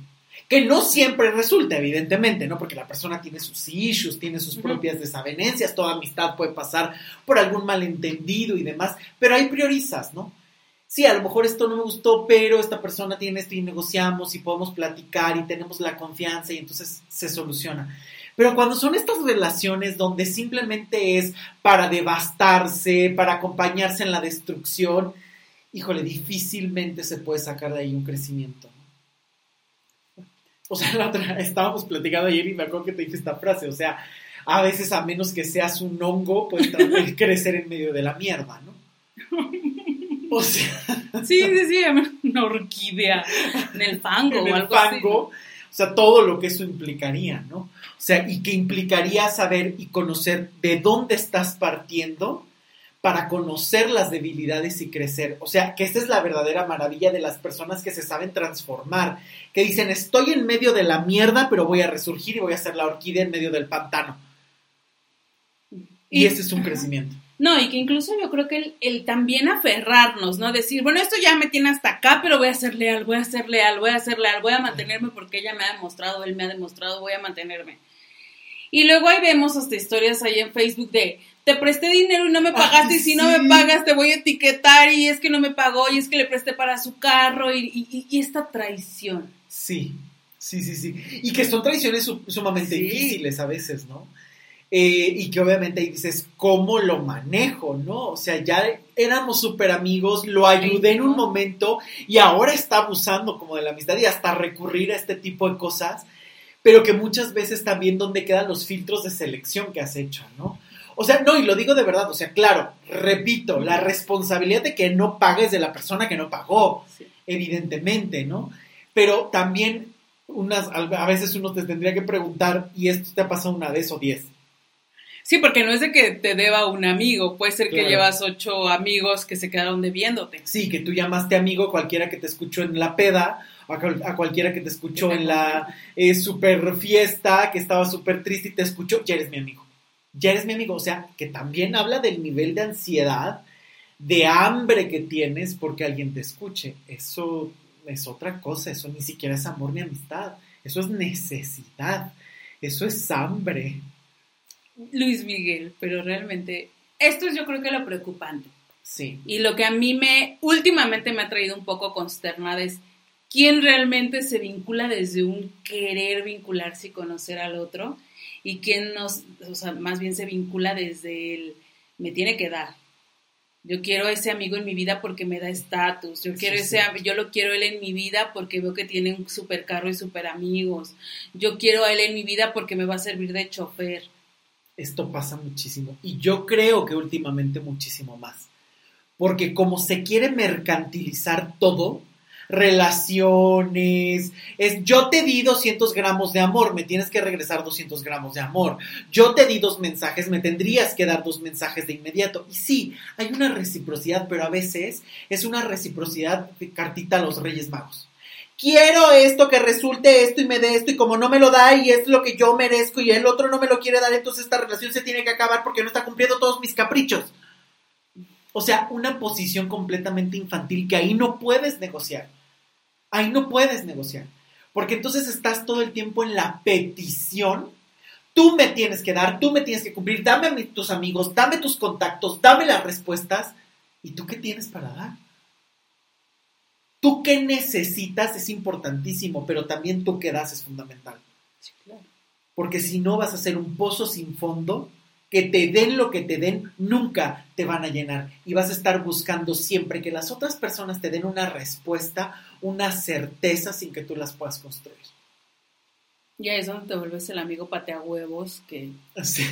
A: Que no siempre resulta, evidentemente, ¿no? Porque la persona tiene sus issues, tiene sus propias desavenencias, toda amistad puede pasar por algún malentendido y demás, pero hay priorizas, ¿no? Sí, a lo mejor esto no me gustó, pero esta persona tiene esto y negociamos y podemos platicar y tenemos la confianza y entonces se soluciona. Pero cuando son estas relaciones donde simplemente es para devastarse, para acompañarse en la destrucción, híjole, difícilmente se puede sacar de ahí un crecimiento. O sea, la otra, estábamos platicando ayer y me acuerdo que te dije esta frase, o sea, a veces a menos que seas un hongo, puedes crecer en medio de la mierda, ¿no? O sea,
B: Sí, sí, sí, una orquídea en el fango
A: en
B: o
A: el
B: algo así.
A: fango, o sea, todo lo que eso implicaría, ¿no? O sea, y que implicaría saber y conocer de dónde estás partiendo para conocer las debilidades y crecer. O sea, que esta es la verdadera maravilla de las personas que se saben transformar, que dicen, estoy en medio de la mierda, pero voy a resurgir y voy a ser la orquídea en medio del pantano. Y,
B: Y-
A: ese es un crecimiento.
B: No, y que incluso yo creo que el, el también aferrarnos, ¿no? Decir, bueno, esto ya me tiene hasta acá, pero voy a ser leal, voy a ser leal, voy a ser leal, voy a mantenerme porque ella me ha demostrado, él me ha demostrado, voy a mantenerme. Y luego ahí vemos hasta historias ahí en Facebook de, te presté dinero y no me pagaste,
A: Ay,
B: y si no me pagas te voy a etiquetar, y es que no me pagó, y es que le presté para su carro, y, y- y esta traición.
A: Sí, sí, sí, sí. Y que son tradiciones su- sumamente
B: Sí.
A: difíciles a veces, ¿no? Eh, y que obviamente ahí dices, ¿cómo lo manejo, no? O sea, ya éramos súper amigos, lo ayudé en un momento y ahora está abusando como de la amistad y hasta recurrir a este tipo de cosas, pero que muchas veces también donde quedan los filtros de selección que has hecho, ¿no? O sea, no, y lo digo de verdad, o sea, claro, repito, la responsabilidad de que no pagues de la persona que no pagó
B: Sí.
A: evidentemente, ¿no? Pero también unas, a veces uno te tendría que preguntar, ¿y esto te ha pasado una vez o diez?
B: Sí, porque no es de que te deba un amigo, puede ser que
A: Claro.
B: llevas ocho amigos que se quedaron debiéndote.
A: Sí, que tú llamaste amigo a cualquiera que te escuchó en la peda, a cualquiera que te escuchó en la eh, super fiesta, que estaba súper triste y te escuchó, ya eres mi amigo. Ya eres mi amigo. O sea, que también habla del nivel de ansiedad, de hambre que tienes porque alguien te escuche. Eso es otra cosa, eso ni siquiera es amor ni amistad. Eso es necesidad. Eso es hambre.
B: Luis Miguel, pero realmente esto es yo creo que lo preocupante.
A: Sí.
B: Y lo que a mí me últimamente me ha traído un poco consternada es quién realmente se vincula desde un querer vincularse y conocer al otro y quién nos, o sea, más bien se vincula desde el me tiene que dar. Yo quiero a ese amigo en mi vida porque me da estatus. Yo quiero
A: Sí,
B: ese,
A: sí.
B: yo lo quiero a él en mi vida porque veo que tiene un super carro y super amigos. Yo quiero a él en mi vida porque me va a servir de chofer.
A: Esto pasa muchísimo. Y yo creo que últimamente muchísimo más. Porque como se quiere mercantilizar todo, relaciones, es yo te di 200 gramos de amor, me tienes que regresar 200 gramos de amor. Yo te di dos mensajes, me tendrías que dar dos mensajes de inmediato. Y sí, hay una reciprocidad, pero a veces es una reciprocidad de cartita a los Reyes Magos. Quiero esto, que resulte esto y me dé esto, y como no me lo da y es lo que yo merezco y el otro no me lo quiere dar, entonces esta relación se tiene que acabar porque no está cumpliendo todos mis caprichos. O sea, una posición completamente infantil que ahí no puedes negociar. Ahí no puedes negociar. Porque entonces estás todo el tiempo en la petición. Tú me tienes que dar, tú me tienes que cumplir, dame a tus amigos, dame tus contactos, dame las respuestas. ¿Y tú qué tienes para dar? Tú qué necesitas es importantísimo, pero también tú qué das es fundamental. Porque si no vas a ser un pozo sin fondo, que te den lo que te den, nunca te van a llenar. Y vas a estar buscando siempre que las otras personas te den una respuesta, una certeza sin que tú las puedas construir.
B: Y ahí es donde te vuelves el amigo patea huevos que
A: Así.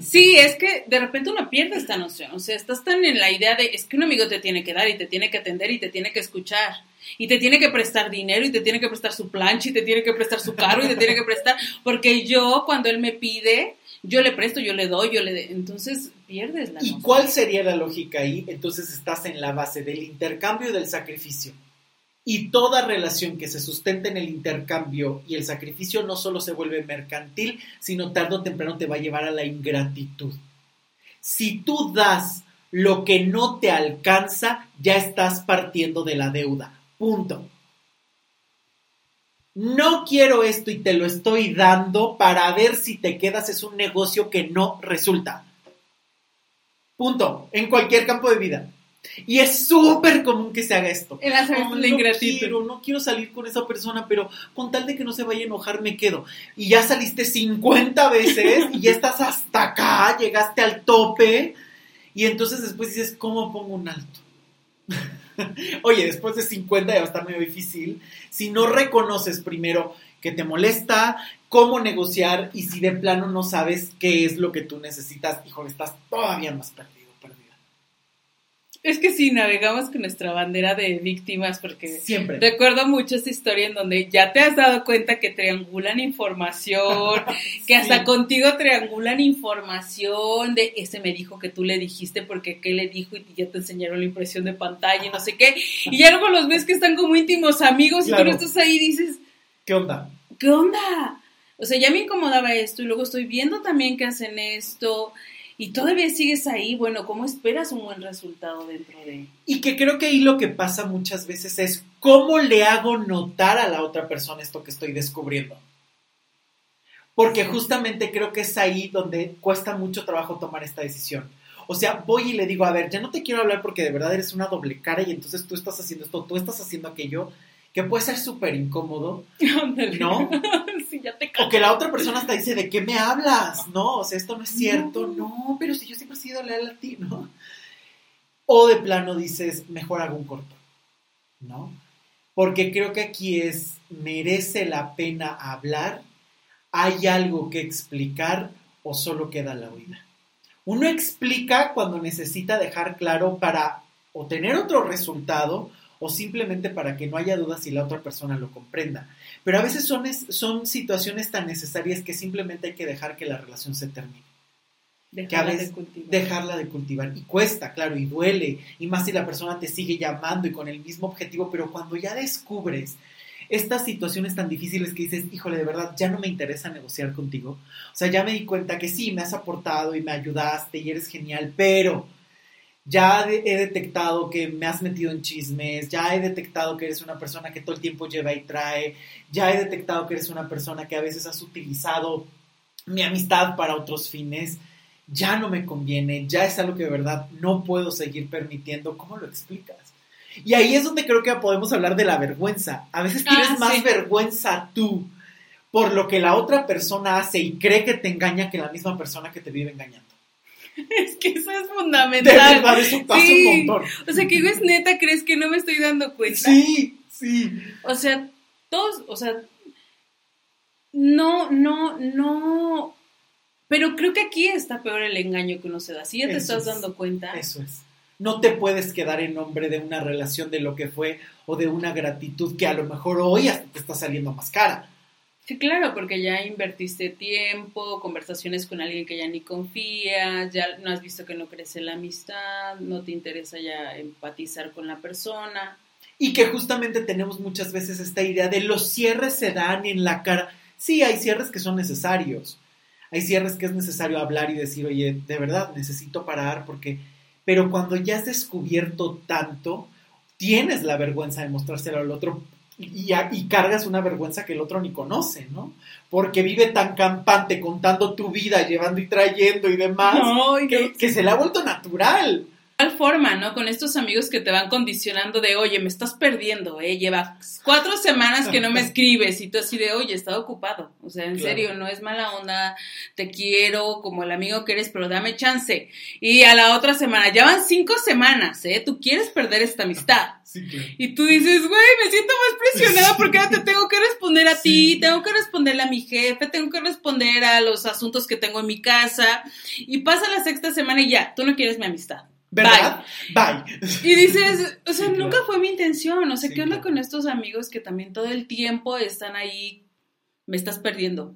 B: Sí, es que de repente uno pierde esta noción. O sea, estás tan en la idea de es que un amigo te tiene que dar y te tiene que atender y te tiene que escuchar. Y te tiene que prestar dinero y te tiene que prestar su plancha y te tiene que prestar su carro y te tiene que prestar. Porque yo, cuando él me pide, yo le presto, yo le doy, yo le. de- Entonces pierdes la
A: ¿Y
B: noción.
A: cuál sería la lógica ahí? Entonces estás en la base del intercambio y del sacrificio. Y toda relación que se sustenta en el intercambio y el sacrificio no solo se vuelve mercantil, sino tarde o temprano te va a llevar a la ingratitud. Si tú das lo que no te alcanza, ya estás partiendo de la deuda. Punto. No quiero esto y te lo estoy dando para ver si te quedas. Es un negocio que no resulta. Punto. En cualquier campo de vida. Y es súper común que se haga esto. Ay,
B: de
A: no
B: ingratitud.
A: quiero, no quiero salir con esa persona, pero con tal de que no se vaya a enojar me quedo. Y ya saliste 50 veces y ya estás hasta acá, llegaste al tope. Y entonces después dices, ¿cómo pongo un alto? Oye, después de 50 ya va a estar medio difícil. Si no reconoces primero que te molesta, cómo negociar y si de plano no sabes qué es lo que tú necesitas, híjole, estás todavía más perdido.
B: Es que sí, navegamos con nuestra bandera de víctimas porque
A: Siempre.
B: Recuerdo mucho esta historia en donde ya te has dado cuenta que triangulan información, que hasta
A: Sí.
B: contigo triangulan información de ese me dijo que tú le dijiste porque qué le dijo y ya te enseñaron la impresión de pantalla y no sé qué. Y ya luego los ves que están como íntimos amigos y
A: Claro.
B: tú no estás ahí y dices,
A: ¿Qué onda?
B: ¿qué onda? O sea, ya me incomodaba esto y luego estoy viendo también que hacen esto y todavía sigues ahí. Bueno, ¿cómo esperas un buen resultado dentro de...?
A: Y que creo que ahí lo que pasa muchas veces es cómo le hago notar a la otra persona esto que estoy descubriendo. Porque justamente creo que es ahí donde cuesta mucho trabajo tomar esta decisión. O sea, voy y le digo, a ver, ya no te quiero hablar porque de verdad eres una doble cara y entonces tú estás haciendo esto, tú estás haciendo aquello, que puede ser súper incómodo. ¿no?
B: sí, ya te
A: O que la otra persona hasta dice, ¿de qué me hablas? No, o sea, esto no es cierto.
B: No.
A: No, pero si yo siempre he sido leal a ti, ¿no? O de plano dices, mejor hago un corto, ¿no? Porque creo que aquí es, merece la pena hablar, hay algo que explicar o solo queda la oída. Uno explica cuando necesita dejar claro para o tener otro resultado o simplemente para que no haya dudas y la otra persona lo comprenda. Pero a veces son, es- son situaciones tan necesarias que simplemente hay que dejar que la relación se termine. que a veces dejarla de cultivar. Y cuesta, claro, y duele. Y más si la persona te sigue llamando y con el mismo objetivo, pero cuando ya descubres estas situaciones tan difíciles que dices, híjole, de verdad, ya no me interesa negociar contigo. O sea, ya me di cuenta que sí, me has aportado y me ayudaste y eres genial, pero ya he detectado que me has metido en chismes, ya he detectado que eres una persona que todo el tiempo lleva y trae, ya he detectado que eres una persona que a veces has utilizado mi amistad para otros fines ya no me conviene, ya es algo que de verdad no puedo seguir permitiendo, ¿cómo lo explicas? Y ahí es donde creo que podemos hablar de la vergüenza. A veces tienes ah, más vergüenza tú por lo que la otra persona hace y cree que te engaña que la misma persona que te vive engañando.
B: Es que eso es fundamental. De
A: verdad, eso pasa un montón.
B: O sea, que es neta, ¿crees que no me estoy dando cuenta?
A: Sí, sí.
B: O sea, todos, o sea, no, no, no pero creo que aquí está peor el engaño que uno se da. Si ya te estás dando cuenta.
A: Eso es. No te puedes quedar en nombre de una relación de lo que fue o de una gratitud que a lo mejor hoy hasta te está saliendo más cara.
B: Sí, claro, porque ya invertiste tiempo, conversaciones con alguien que ya ni confías, ya no has visto que no crece la amistad, no te interesa ya empatizar con la persona.
A: Y que justamente tenemos muchas veces esta idea de los cierres se dan en la cara. Sí, hay cierres que son necesarios, hay cierres que es necesario hablar y decir, oye, de verdad, necesito parar porque... Pero cuando ya has descubierto tanto, tienes la vergüenza de mostrárselo al otro y, y, cargas una vergüenza que el otro ni conoce, ¿no? Porque vive tan campante contando tu vida, llevando y trayendo y demás, que, que, se le ha vuelto natural
B: forma, ¿no? Con estos amigos que te van condicionando de, oye, me estás perdiendo, ¿eh? Lleva cuatro semanas que no me escribes y tú así de, oye, he estado ocupado. O sea, en serio, no es mala onda, te quiero como el amigo que eres, pero dame chance. Y a la otra semana, ya van cinco semanas, ¿eh? Tú quieres perder esta amistad. Y tú dices, güey, me siento más presionada porque ahora te tengo que responder a ti, tengo que responderle a mi jefe, tengo que responder a los asuntos que tengo en mi casa. Y pasa la sexta semana y ya, tú no quieres mi amistad.
A: ¿Verdad? Bye.
B: Y dices, o sea, nunca fue mi intención. O sea, ¿qué onda con estos amigos que también todo el tiempo están ahí? Me estás perdiendo.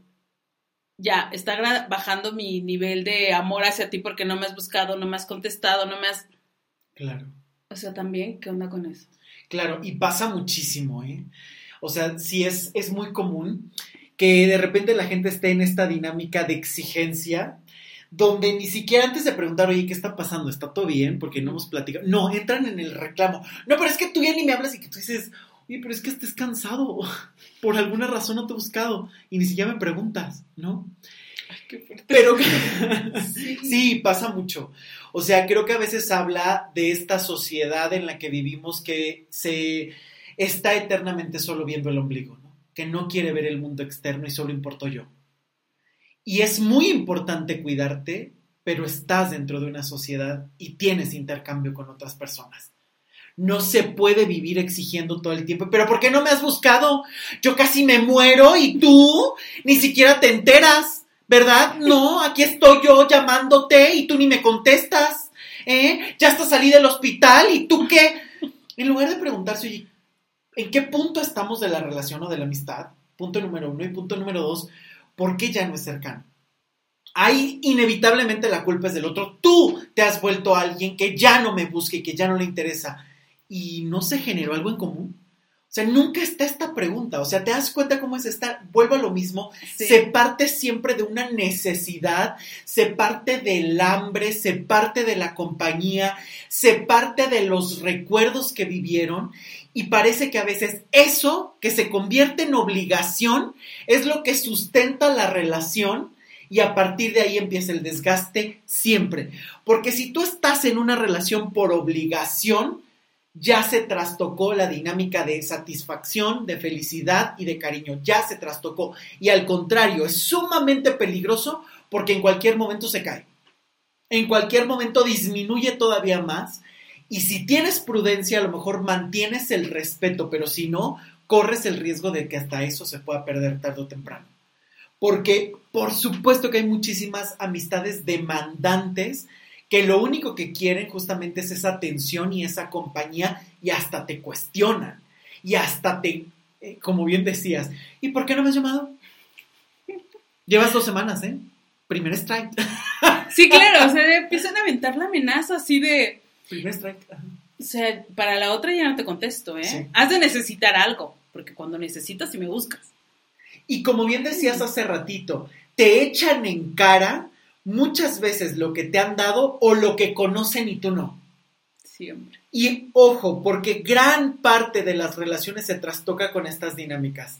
B: Ya, está bajando mi nivel de amor hacia ti porque no me has buscado, no me has contestado, no me has.
A: Claro.
B: O sea, también, ¿qué onda con eso?
A: Claro, y pasa muchísimo, ¿eh? O sea, sí es, es muy común que de repente la gente esté en esta dinámica de exigencia donde ni siquiera antes de preguntar, oye, ¿qué está pasando? ¿Está todo bien? Porque no hemos platicado. No, entran en el reclamo. No, pero es que tú ya ni me hablas y que tú dices, oye, pero es que estés cansado. Por alguna razón no te he buscado y ni siquiera me preguntas, ¿no? Ay, qué fuerte. Pero sí. sí, pasa mucho. O sea, creo que a veces habla de esta sociedad en la que vivimos que se está eternamente solo viendo el ombligo, ¿no? Que no quiere ver el mundo externo y solo importo yo. Y es muy importante cuidarte, pero estás dentro de una sociedad y tienes intercambio con otras personas. No se puede vivir exigiendo todo el tiempo. Pero ¿por qué no me has buscado? Yo casi me muero y tú ni siquiera te enteras, ¿verdad? No, aquí estoy yo llamándote y tú ni me contestas. ¿eh? Ya hasta salí del hospital y tú qué. En lugar de preguntarse, oye, ¿en qué punto estamos de la relación o de la amistad? Punto número uno. Y punto número dos, ¿por qué ya no es cercano? Ahí inevitablemente la culpa es del otro. Tú te has vuelto a alguien que ya no me busque, que ya no le interesa. ¿Y no se generó algo en común? O sea, nunca está esta pregunta. O sea, ¿te das cuenta cómo es esta? Vuelvo a lo mismo. Se parte siempre de una necesidad, se parte del hambre, se parte de la compañía, se parte de los recuerdos que vivieron y parece que a veces eso que se convierte en obligación es lo que sustenta la relación y a partir de ahí empieza el desgaste siempre. Porque si tú estás en una relación por obligación, ya se trastocó la dinámica de satisfacción, de felicidad y de cariño, ya se trastocó. Y al contrario, es sumamente peligroso porque en cualquier momento se cae. En cualquier momento disminuye todavía más y si tienes prudencia, a lo mejor mantienes el respeto, pero si no, corres el riesgo de que hasta eso se pueda perder tarde o temprano. Porque por supuesto que hay muchísimas amistades demandantes que lo único que quieren justamente es esa atención y esa compañía y hasta te cuestionan y hasta te, eh, como bien decías, ¿y por qué no me has llamado? Llevas dos semanas, ¿eh? Primer strike.
B: Sí, claro, o sea, empiezan a aventar la amenaza así de...
A: Primer strike.
B: O sea, para la otra ya no te contesto, ¿eh?
A: Sí.
B: Has de necesitar algo, porque cuando necesitas y me buscas.
A: Y como bien decías hace ratito, te echan en cara muchas veces lo que te han dado o lo que conocen y tú no.
B: Siempre.
A: Y ojo, porque gran parte de las relaciones se trastoca con estas dinámicas.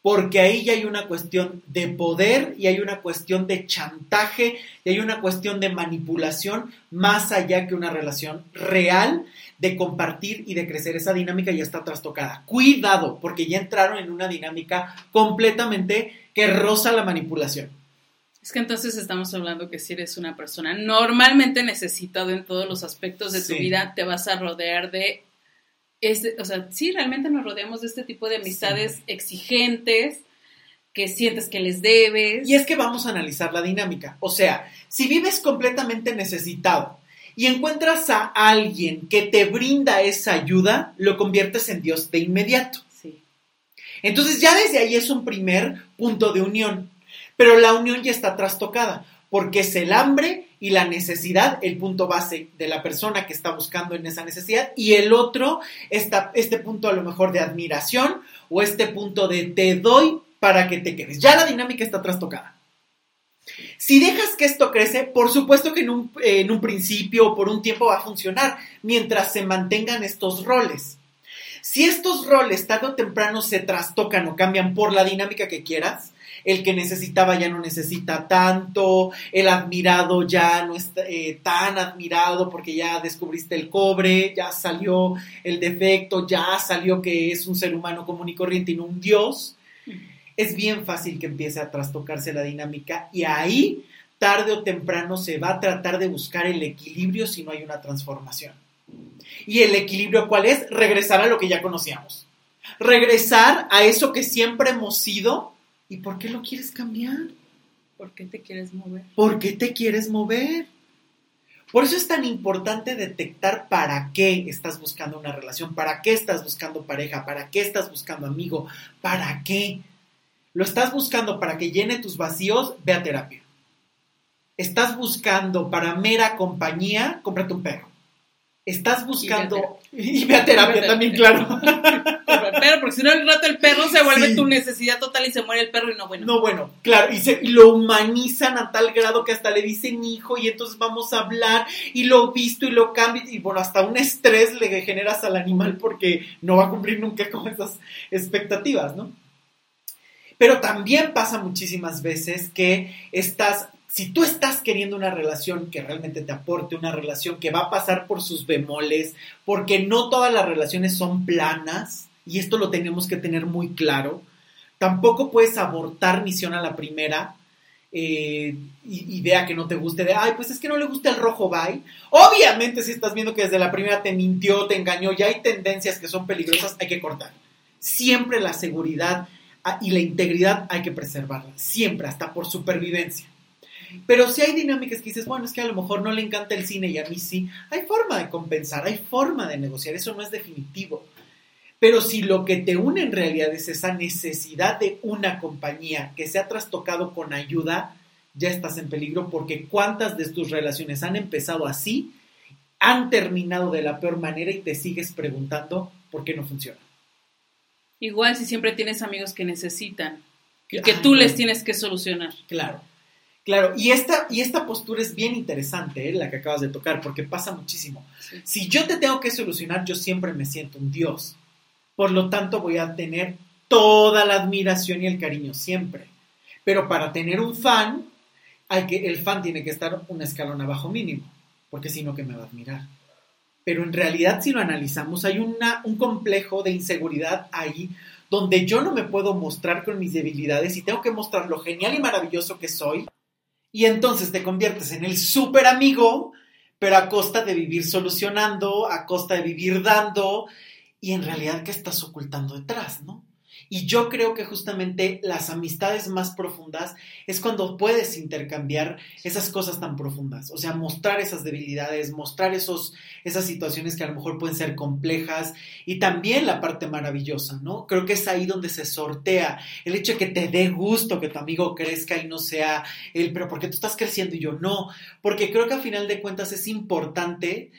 A: Porque ahí ya hay una cuestión de poder y hay una cuestión de chantaje y hay una cuestión de manipulación más allá que una relación real de compartir y de crecer. Esa dinámica ya está trastocada. Cuidado, porque ya entraron en una dinámica completamente que roza la manipulación.
B: Es que entonces estamos hablando que si eres una persona normalmente necesitado en todos los aspectos de tu vida, te vas a rodear de, este, o sea, sí, realmente nos rodeamos de este tipo de amistades exigentes, que sientes que les debes.
A: Y es que vamos a analizar la dinámica. O sea, si vives completamente necesitado y encuentras a alguien que te brinda esa ayuda, lo conviertes en Dios de inmediato.
B: Sí.
A: Entonces ya desde ahí es un primer punto de unión. Pero la unión ya está trastocada, porque es el hambre y la necesidad el punto base de la persona que está buscando en esa necesidad y el otro, está, este punto a lo mejor de admiración o este punto de te doy para que te quedes. Ya la dinámica está trastocada. Si dejas que esto crece, por supuesto que en un, en un principio o por un tiempo va a funcionar, mientras se mantengan estos roles. Si estos roles tarde o temprano se trastocan o cambian por la dinámica que quieras, el que necesitaba ya no necesita tanto, el admirado ya no está eh, tan admirado porque ya descubriste el cobre, ya salió el defecto, ya salió que es un ser humano común y corriente y no un dios, es bien fácil que empiece a trastocarse la dinámica y ahí, tarde o temprano, se va a tratar de buscar el equilibrio si no hay una transformación. ¿Y el equilibrio cuál es? Regresar a lo que ya conocíamos. Regresar a eso que siempre hemos sido. ¿Y por qué lo quieres cambiar?
B: ¿Por qué te quieres mover?
A: ¿Por qué te quieres mover? Por eso es tan importante detectar para qué estás buscando una relación, para qué estás buscando pareja, para qué estás buscando amigo, para qué. Lo estás buscando para que llene tus vacíos, ve a terapia. Estás buscando para mera compañía, cómprate un perro. Estás buscando... Y ve a terapia también, claro.
B: Pero porque si no, el rato el perro se vuelve
A: Sí.
B: tu necesidad total y se muere el perro y no, bueno.
A: No, bueno, claro, y, se, y lo humanizan a tal grado que hasta le dicen hijo y entonces vamos a hablar y lo visto y lo cambia y bueno, hasta un estrés le generas al animal porque no va a cumplir nunca con esas expectativas, ¿no? Pero también pasa muchísimas veces que estás, si tú estás queriendo una relación que realmente te aporte, una relación que va a pasar por sus bemoles, porque no todas las relaciones son planas, y esto lo tenemos que tener muy claro, tampoco puedes abortar misión a la primera. eh, idea que no te guste de, ay, pues es que no le gusta el rojo, bye. Obviamente, si estás viendo que desde la primera te mintió, te engañó, ya hay tendencias que son peligrosas, hay que cortar. Siempre la seguridad ah, y la integridad hay que preservarla, siempre, hasta por supervivencia. Pero si hay dinámicas que dices, bueno, es que a lo mejor no le encanta el cine y a mí sí, hay forma de compensar, hay forma de negociar, eso no es definitivo. Pero si lo que te une en realidad es esa necesidad de una compañía que se ha trastocado con ayuda, ya estás en peligro porque cuántas de tus relaciones han empezado así, han terminado de la peor manera y te sigues preguntando por qué no funciona.
B: Igual si siempre tienes amigos que necesitan y
A: Ay,
B: que tú les tienes que solucionar.
A: Claro, claro. Y esta, y esta postura es bien interesante, ¿eh? la que acabas de tocar, porque pasa muchísimo.
B: Sí.
A: Si yo te tengo que solucionar, yo siempre me siento un Dios. Por lo tanto, voy a tener toda la admiración y el cariño siempre. Pero para tener un fan, hay que, el fan tiene que estar un escalón abajo mínimo, porque si no, que me va a admirar. Pero en realidad, si lo analizamos, hay una, un complejo de inseguridad ahí donde yo no me puedo mostrar con mis debilidades y tengo que mostrar lo genial y maravilloso que soy. Y entonces te conviertes en el súper amigo, pero a costa de vivir solucionando, a costa de vivir dando, y en realidad, ¿qué estás ocultando detrás, no? Y yo creo que justamente las amistades más profundas es cuando puedes intercambiar esas cosas tan profundas, o sea, mostrar esas debilidades, mostrar esos, esas situaciones que a lo mejor pueden ser complejas y también la parte maravillosa, ¿no? Creo que es ahí donde se sortea el hecho de que te dé gusto que tu amigo crezca y no sea el, pero porque tú estás creciendo y yo no, porque creo que a final de cuentas es importante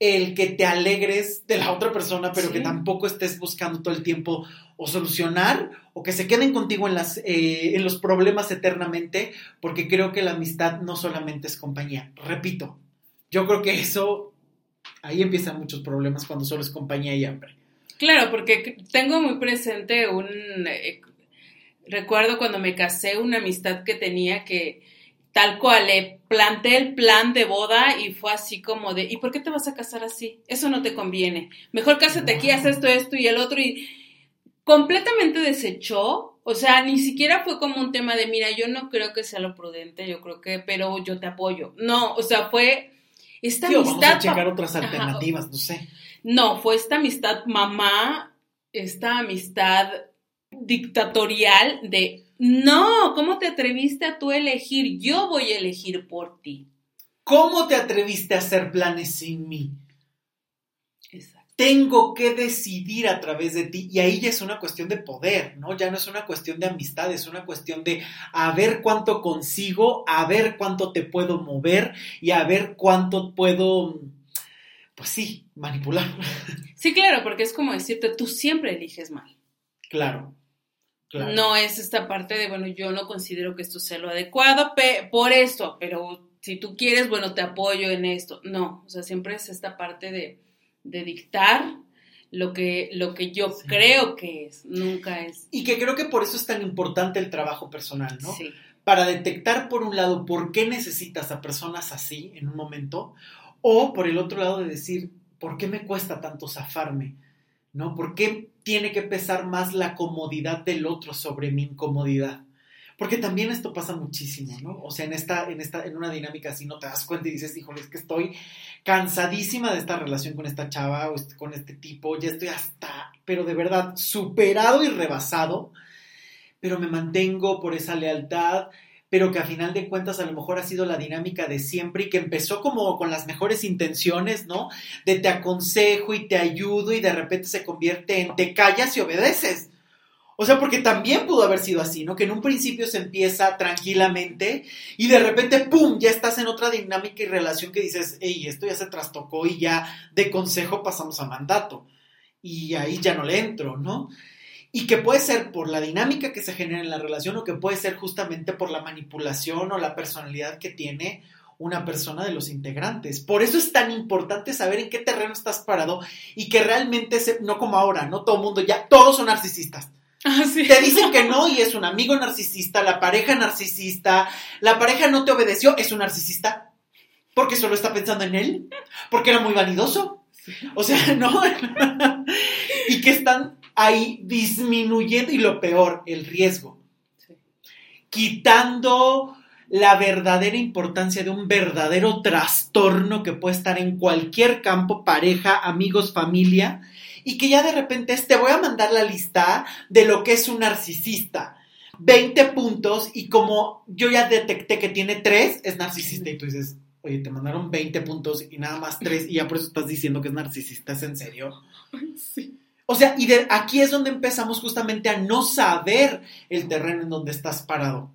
A: el que te alegres de la otra persona, pero que tampoco estés buscando todo el tiempo o solucionar o que se queden contigo en, las, eh, en los problemas eternamente, porque creo que la amistad no solamente es compañía. Repito, yo creo que eso, ahí empiezan muchos problemas cuando solo es compañía y hambre.
B: Claro, porque tengo muy presente un... Eh, recuerdo cuando me casé, una amistad que tenía que tal cual, le planté el plan de boda y fue así como de, ¿y por qué te vas a casar así? Eso no te conviene. Mejor cásate aquí, haz esto, esto y el otro y completamente desechó. O sea, ni siquiera fue como un tema de, mira, yo no creo que sea lo prudente, yo creo que, pero yo te apoyo. No, o sea, fue esta amistad.
A: Vamos a checar otras alternativas, no sé.
B: No, fue esta amistad mamá, esta amistad dictatorial de no, ¿cómo te atreviste a tú elegir? Yo voy a elegir por ti.
A: ¿Cómo te atreviste a hacer planes sin mí? Exacto. Tengo que decidir a través de ti y ahí ya es una cuestión de poder, ¿no? Ya no es una cuestión de amistad, es una cuestión de a ver cuánto consigo, a ver cuánto te puedo mover y a ver cuánto puedo, pues sí, manipular.
B: Sí, claro, porque es como decirte, tú siempre eliges mal.
A: Claro.
B: No es esta parte de, bueno, yo no considero que esto sea lo adecuado por esto, pero si tú quieres, bueno, te apoyo en esto. No, o sea, siempre es esta parte de, dictar lo que, lo que yo creo que es, nunca es.
A: Y que creo que por eso es tan importante el trabajo personal, ¿no? Sí. Para detectar, por un lado, por qué necesitas a personas así en un momento, o por el otro lado de decir, ¿por qué me cuesta tanto zafarme? ¿No? ¿Por qué tiene que pesar más la comodidad del otro sobre mi incomodidad? Porque también esto pasa muchísimo, ¿no? O sea, en esta, en esta, en una dinámica así no te das cuenta y dices, híjole, es que estoy cansadísima de esta relación con esta chava o con este tipo, ya estoy hasta, pero de verdad, superado y rebasado, pero me mantengo por esa lealtad, pero que a final de cuentas a lo mejor ha sido la dinámica de siempre y que empezó como con las mejores intenciones, ¿no? De te aconsejo y te ayudo y de repente se convierte en te callas y obedeces. O sea, porque también pudo haber sido así, ¿no? Que en un principio se empieza tranquilamente y de repente, ¡pum!, ya estás en otra dinámica y relación que dices, hey, esto ya se trastocó y ya de consejo pasamos a mandato. Y ahí ya no le entro, ¿no? Y que puede ser por la dinámica que se genera en la relación o que puede ser justamente por la manipulación o la personalidad que tiene una persona de los integrantes. Por eso es tan importante saber en qué terreno estás parado y que realmente, se, no como ahora, no todo el mundo ya, todos son narcisistas. Ah, te dicen que no y es un amigo narcisista, la pareja narcisista, la pareja no te obedeció, es un narcisista, porque solo está pensando en él, porque era muy vanidoso. O sea, no. y que están ahí disminuyendo y lo peor, el riesgo. Quitando la verdadera importancia de un verdadero trastorno que puede estar en cualquier campo, pareja, amigos, familia, y que ya de repente te voy a mandar la lista de lo que es un narcisista. 20 puntos y como yo ya detecté que tiene 3, es narcisista y tú dices, oye, te mandaron 20 puntos y nada más 3 y ya por eso estás diciendo que es narcisista, ¿es en serio? Sí. O sea, y de aquí es donde empezamos justamente a no saber el terreno en donde estás parado.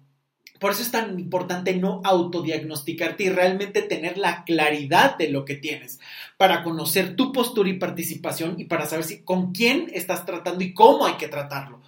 A: Por eso es tan importante no autodiagnosticarte y realmente tener la claridad de lo que tienes para conocer tu postura y participación y para saber si con quién estás tratando y cómo hay que tratarlo.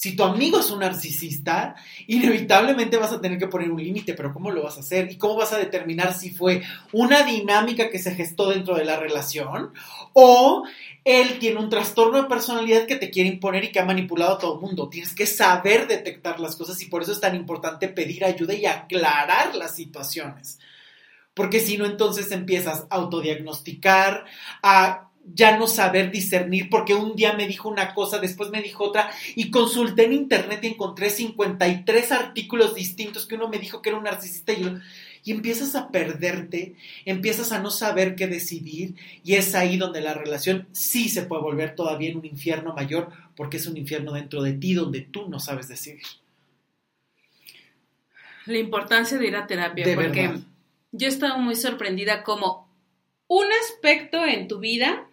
A: Si tu amigo es un narcisista, inevitablemente vas a tener que poner un límite, pero ¿cómo lo vas a hacer? ¿Y cómo vas a determinar si fue una dinámica que se gestó dentro de la relación o él tiene un trastorno de personalidad que te quiere imponer y que ha manipulado a todo el mundo? Tienes que saber detectar las cosas y por eso es tan importante pedir ayuda y aclarar las situaciones. Porque si no, entonces empiezas a autodiagnosticar, a ya no saber discernir porque un día me dijo una cosa, después me dijo otra y consulté en internet y encontré 53 artículos distintos que uno me dijo que era un narcisista y, y empiezas a perderte, empiezas a no saber qué decidir y es ahí donde la relación sí se puede volver todavía en un infierno mayor porque es un infierno dentro de ti donde tú no sabes decidir.
B: La importancia de ir a terapia, porque yo he estado muy sorprendida como un aspecto en tu vida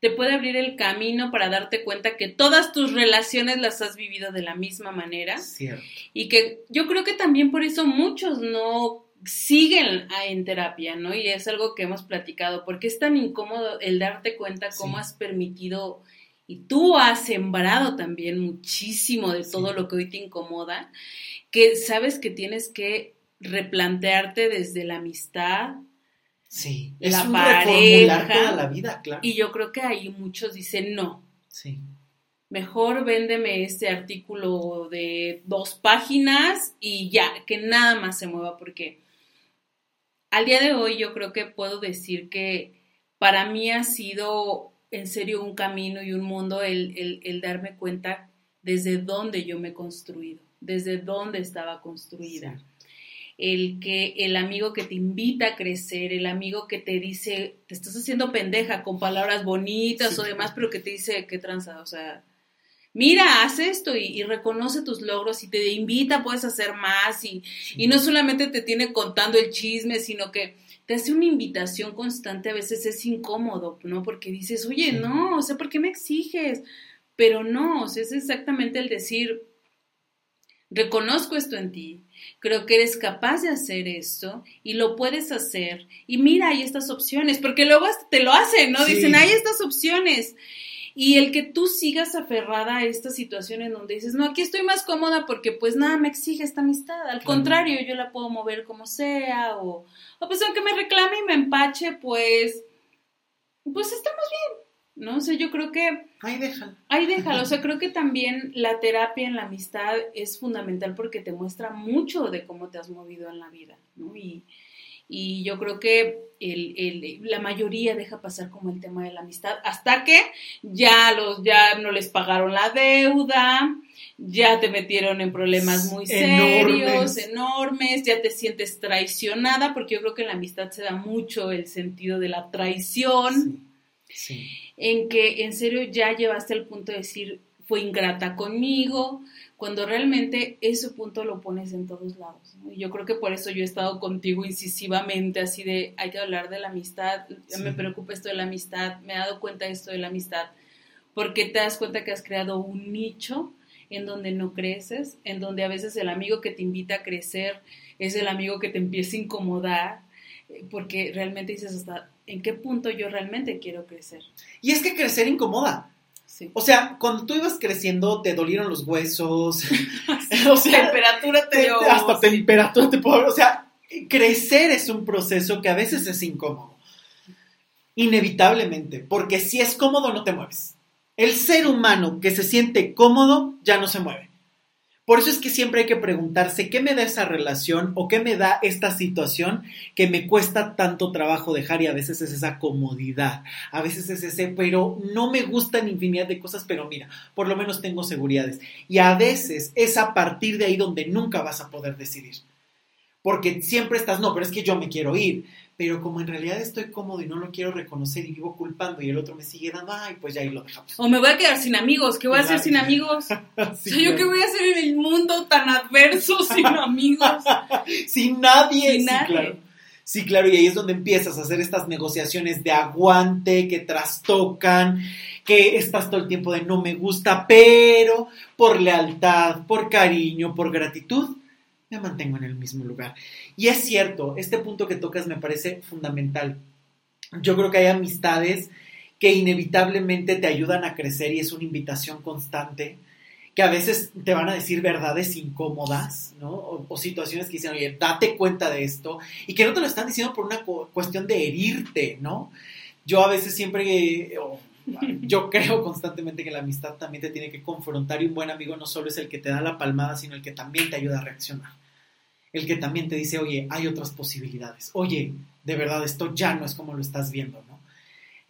B: te puede abrir el camino para darte cuenta que todas tus relaciones las has vivido de la misma manera.
A: Cierto.
B: Y que yo creo que también por eso muchos no siguen en terapia, ¿no? Y es algo que hemos platicado, porque es tan incómodo el darte cuenta cómo has permitido y tú has sembrado también muchísimo de todo lo que hoy te incomoda, que sabes que tienes que replantearte desde la amistad,
A: Sí, es la un pareja, toda la vida, claro.
B: Y yo creo que ahí muchos dicen no.
A: Sí.
B: Mejor véndeme este artículo de dos páginas y ya, que nada más se mueva, porque al día de hoy yo creo que puedo decir que para mí ha sido en serio un camino y un mundo el, el, darme cuenta desde dónde yo me he construido, desde dónde estaba construida el que el amigo que te invita a crecer, el amigo que te dice, te estás haciendo pendeja con palabras bonitas o demás, pero que te dice, qué tranza, o sea, mira, haz esto y, reconoce tus logros y te invita, puedes hacer más y, y no solamente te tiene contando el chisme, sino que te hace una invitación constante, a veces es incómodo, ¿no? Porque dices, oye, no, o sea, ¿por qué me exiges? Pero no, o sea, es exactamente el decir, reconozco esto en ti, creo que eres capaz de hacer esto y lo puedes hacer. Y mira, hay estas opciones, porque luego te lo hacen, ¿no? Dicen, hay estas opciones. Y el que tú sigas aferrada a esta situación en donde dices, no, aquí estoy más cómoda porque pues nada me exige esta amistad. Al contrario, yo la puedo mover como sea o, o pues aunque me reclame y me empache, pues, pues estamos bien. ¿No? O sea, yo creo que...
A: Ahí déjalo.
B: Ahí déjalo. O sea, creo que también la terapia en la amistad es fundamental porque te muestra mucho de cómo te has movido en la vida, ¿no? Y, y yo creo que el, el, la mayoría deja pasar como el tema de la amistad hasta que ya, los, ya no les pagaron la deuda, ya te metieron en problemas muy serios, enormes. ya te sientes traicionada, porque yo creo que en la amistad se da mucho el sentido de la traición.
A: sí
B: en que en serio ya llevaste al punto de decir, fue ingrata conmigo, cuando realmente ese punto lo pones en todos lados. Y yo creo que por eso yo he estado contigo incisivamente, así de, hay que hablar de la amistad, me preocupa esto de la amistad, me he dado cuenta de esto de la amistad, porque te das cuenta que has creado un nicho en donde no creces, en donde a veces el amigo que te invita a crecer es el amigo que te empieza a incomodar, eh, porque realmente dices hasta en qué punto yo realmente quiero crecer.
A: Y es que crecer incomoda. Sí. O sea, cuando tú ibas creciendo te dolieron los huesos.
B: o sea, temperatura te, dio.
A: Hasta temperatura te puedo. O sea, crecer es un proceso que a veces es incómodo. Inevitablemente. Porque si es cómodo, no te mueves. El ser humano que se siente cómodo ya no se mueve. Por eso es que siempre hay que preguntarse qué me da esa relación o qué me da esta situación que me cuesta tanto trabajo dejar y a veces es esa comodidad, a veces es ese, pero no me gustan infinidad de cosas, pero mira, por lo menos tengo seguridades. Y a veces es a partir de ahí donde nunca vas a poder decidir. Porque siempre estás, no, pero es que yo me quiero ir pero como en realidad estoy cómodo y no lo quiero reconocer y vivo culpando y el otro me sigue dando, ay, pues ya ahí lo dejamos.
B: O me voy a quedar sin amigos, ¿qué voy a hacer sin amigos? ¿yo qué voy a hacer en el mundo tan adverso sin amigos?
A: sin nadie. Sin sí, Claro. Sí, claro, y ahí es donde empiezas a hacer estas negociaciones de aguante que trastocan, que estás todo el tiempo de no me gusta, pero por lealtad, por cariño, por gratitud, me mantengo en el mismo lugar. Y es cierto, este punto que tocas me parece fundamental. Yo creo que hay amistades que inevitablemente te ayudan a crecer y es una invitación constante, que a veces te van a decir verdades incómodas, ¿no? O, situaciones que dicen, oye, date cuenta de esto, y que no te lo están diciendo por una cuestión de herirte, ¿no? Yo a veces siempre, yo creo constantemente que la amistad también te tiene que confrontar y un buen amigo no solo es el que te da la palmada, sino el que también te ayuda a reaccionar. El que también te dice, oye, hay otras posibilidades. Oye, de verdad, esto ya no es como lo estás viendo, ¿no?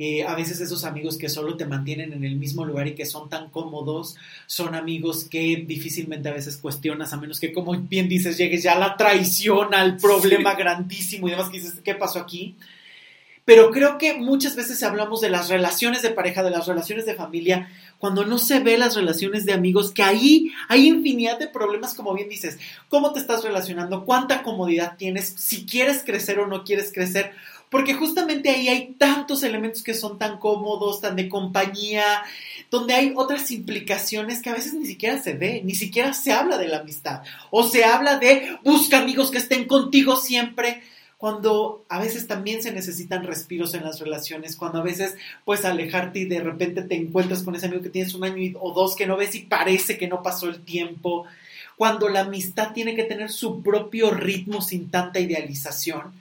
A: Eh, a veces esos amigos que solo te mantienen en el mismo lugar y que son tan cómodos, son amigos que difícilmente a veces cuestionas, a menos que, como bien dices, llegues ya a la traición, al problema grandísimo y demás, que dices, ¿qué pasó aquí? Pero creo que muchas veces hablamos de las relaciones de pareja, de las relaciones de familia, cuando no se ve las relaciones de amigos, que ahí hay infinidad de problemas, como bien dices, cómo te estás relacionando, cuánta comodidad tienes, si quieres crecer o no quieres crecer, porque justamente ahí hay tantos elementos que son tan cómodos, tan de compañía, donde hay otras implicaciones que a veces ni siquiera se ve, ni siquiera se habla de la amistad, o se habla de busca amigos que estén contigo siempre cuando a veces también se necesitan respiros en las relaciones, cuando a veces puedes alejarte y de repente te encuentras con ese amigo que tienes un año o dos que no ves y parece que no pasó el tiempo, cuando la amistad tiene que tener su propio ritmo sin tanta idealización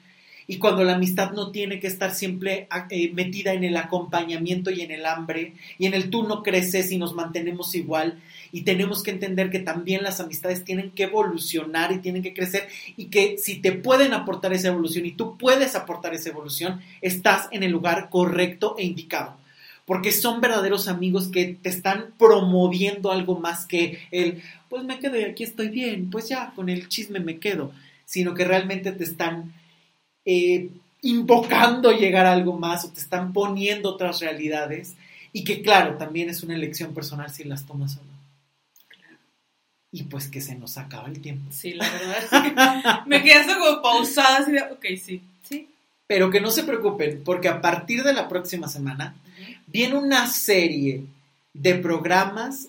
A: y cuando la amistad no tiene que estar siempre eh, metida en el acompañamiento y en el hambre y en el tú no creces y nos mantenemos igual y tenemos que entender que también las amistades tienen que evolucionar y tienen que crecer y que si te pueden aportar esa evolución y tú puedes aportar esa evolución, estás en el lugar correcto e indicado. Porque son verdaderos amigos que te están promoviendo algo más que el, pues me quedo y aquí estoy bien, pues ya con el chisme me quedo, sino que realmente te están eh, invocando llegar a algo más o te están poniendo otras realidades y que claro, también es una elección personal si las tomas o no. Y pues que se nos acaba el tiempo.
B: Sí, la verdad. me quedé hasta como pausada así de, ok, sí, sí.
A: Pero que no se preocupen, porque a partir de la próxima semana viene una serie de programas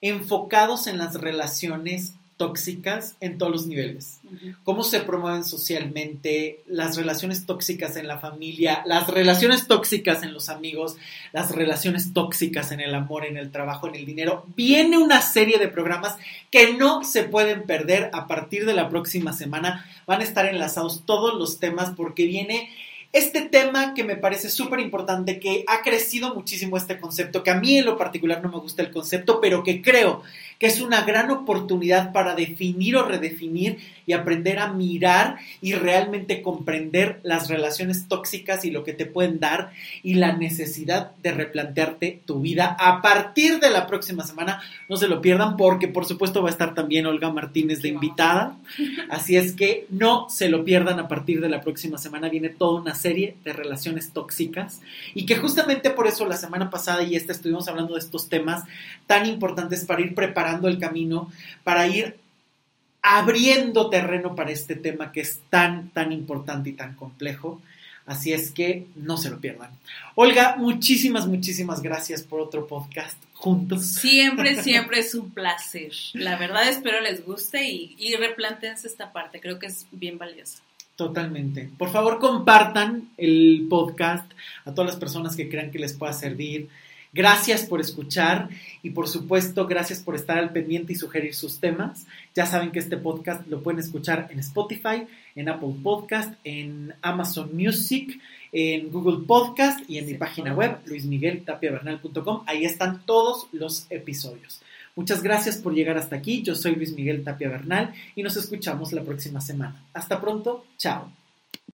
A: enfocados en las relaciones tóxicas en todos los niveles. Cómo se promueven socialmente, las relaciones tóxicas en la familia, las relaciones tóxicas en los amigos, las relaciones tóxicas en el amor, en el trabajo, en el dinero. Viene una serie de programas que no se pueden perder a partir de la próxima semana. Van a estar enlazados todos los temas porque viene este tema que me parece súper importante, que ha crecido muchísimo este concepto, que a mí en lo particular no me gusta el concepto, pero que creo que es una gran oportunidad para definir o redefinir y aprender a mirar y realmente comprender las relaciones tóxicas y lo que te pueden dar y la necesidad de replantearte tu vida a partir de la próxima semana. No se lo pierdan porque por supuesto va a estar también Olga Martínez de invitada. Así es que no se lo pierdan a partir de la próxima semana. Viene toda una serie de relaciones tóxicas y que justamente por eso la semana pasada y esta estuvimos hablando de estos temas tan importantes para ir preparando el camino para ir abriendo terreno para este tema que es tan, tan importante y tan complejo. Así es que no se lo pierdan. Olga, muchísimas, muchísimas gracias por otro podcast juntos.
B: Siempre, siempre es un placer. La verdad espero les guste y, y replantense esta parte. Creo que es bien valiosa.
A: Totalmente. Por favor, compartan el podcast a todas las personas que crean que les pueda servir. Gracias por escuchar y por supuesto gracias por estar al pendiente y sugerir sus temas. Ya saben que este podcast lo pueden escuchar en Spotify, en Apple Podcast, en Amazon Music, en Google Podcast y en mi página web luismigueltapiavernal.com. Ahí están todos los episodios. Muchas gracias por llegar hasta aquí. Yo soy Luis Miguel Tapia Bernal y nos escuchamos la próxima semana. Hasta pronto. Chao.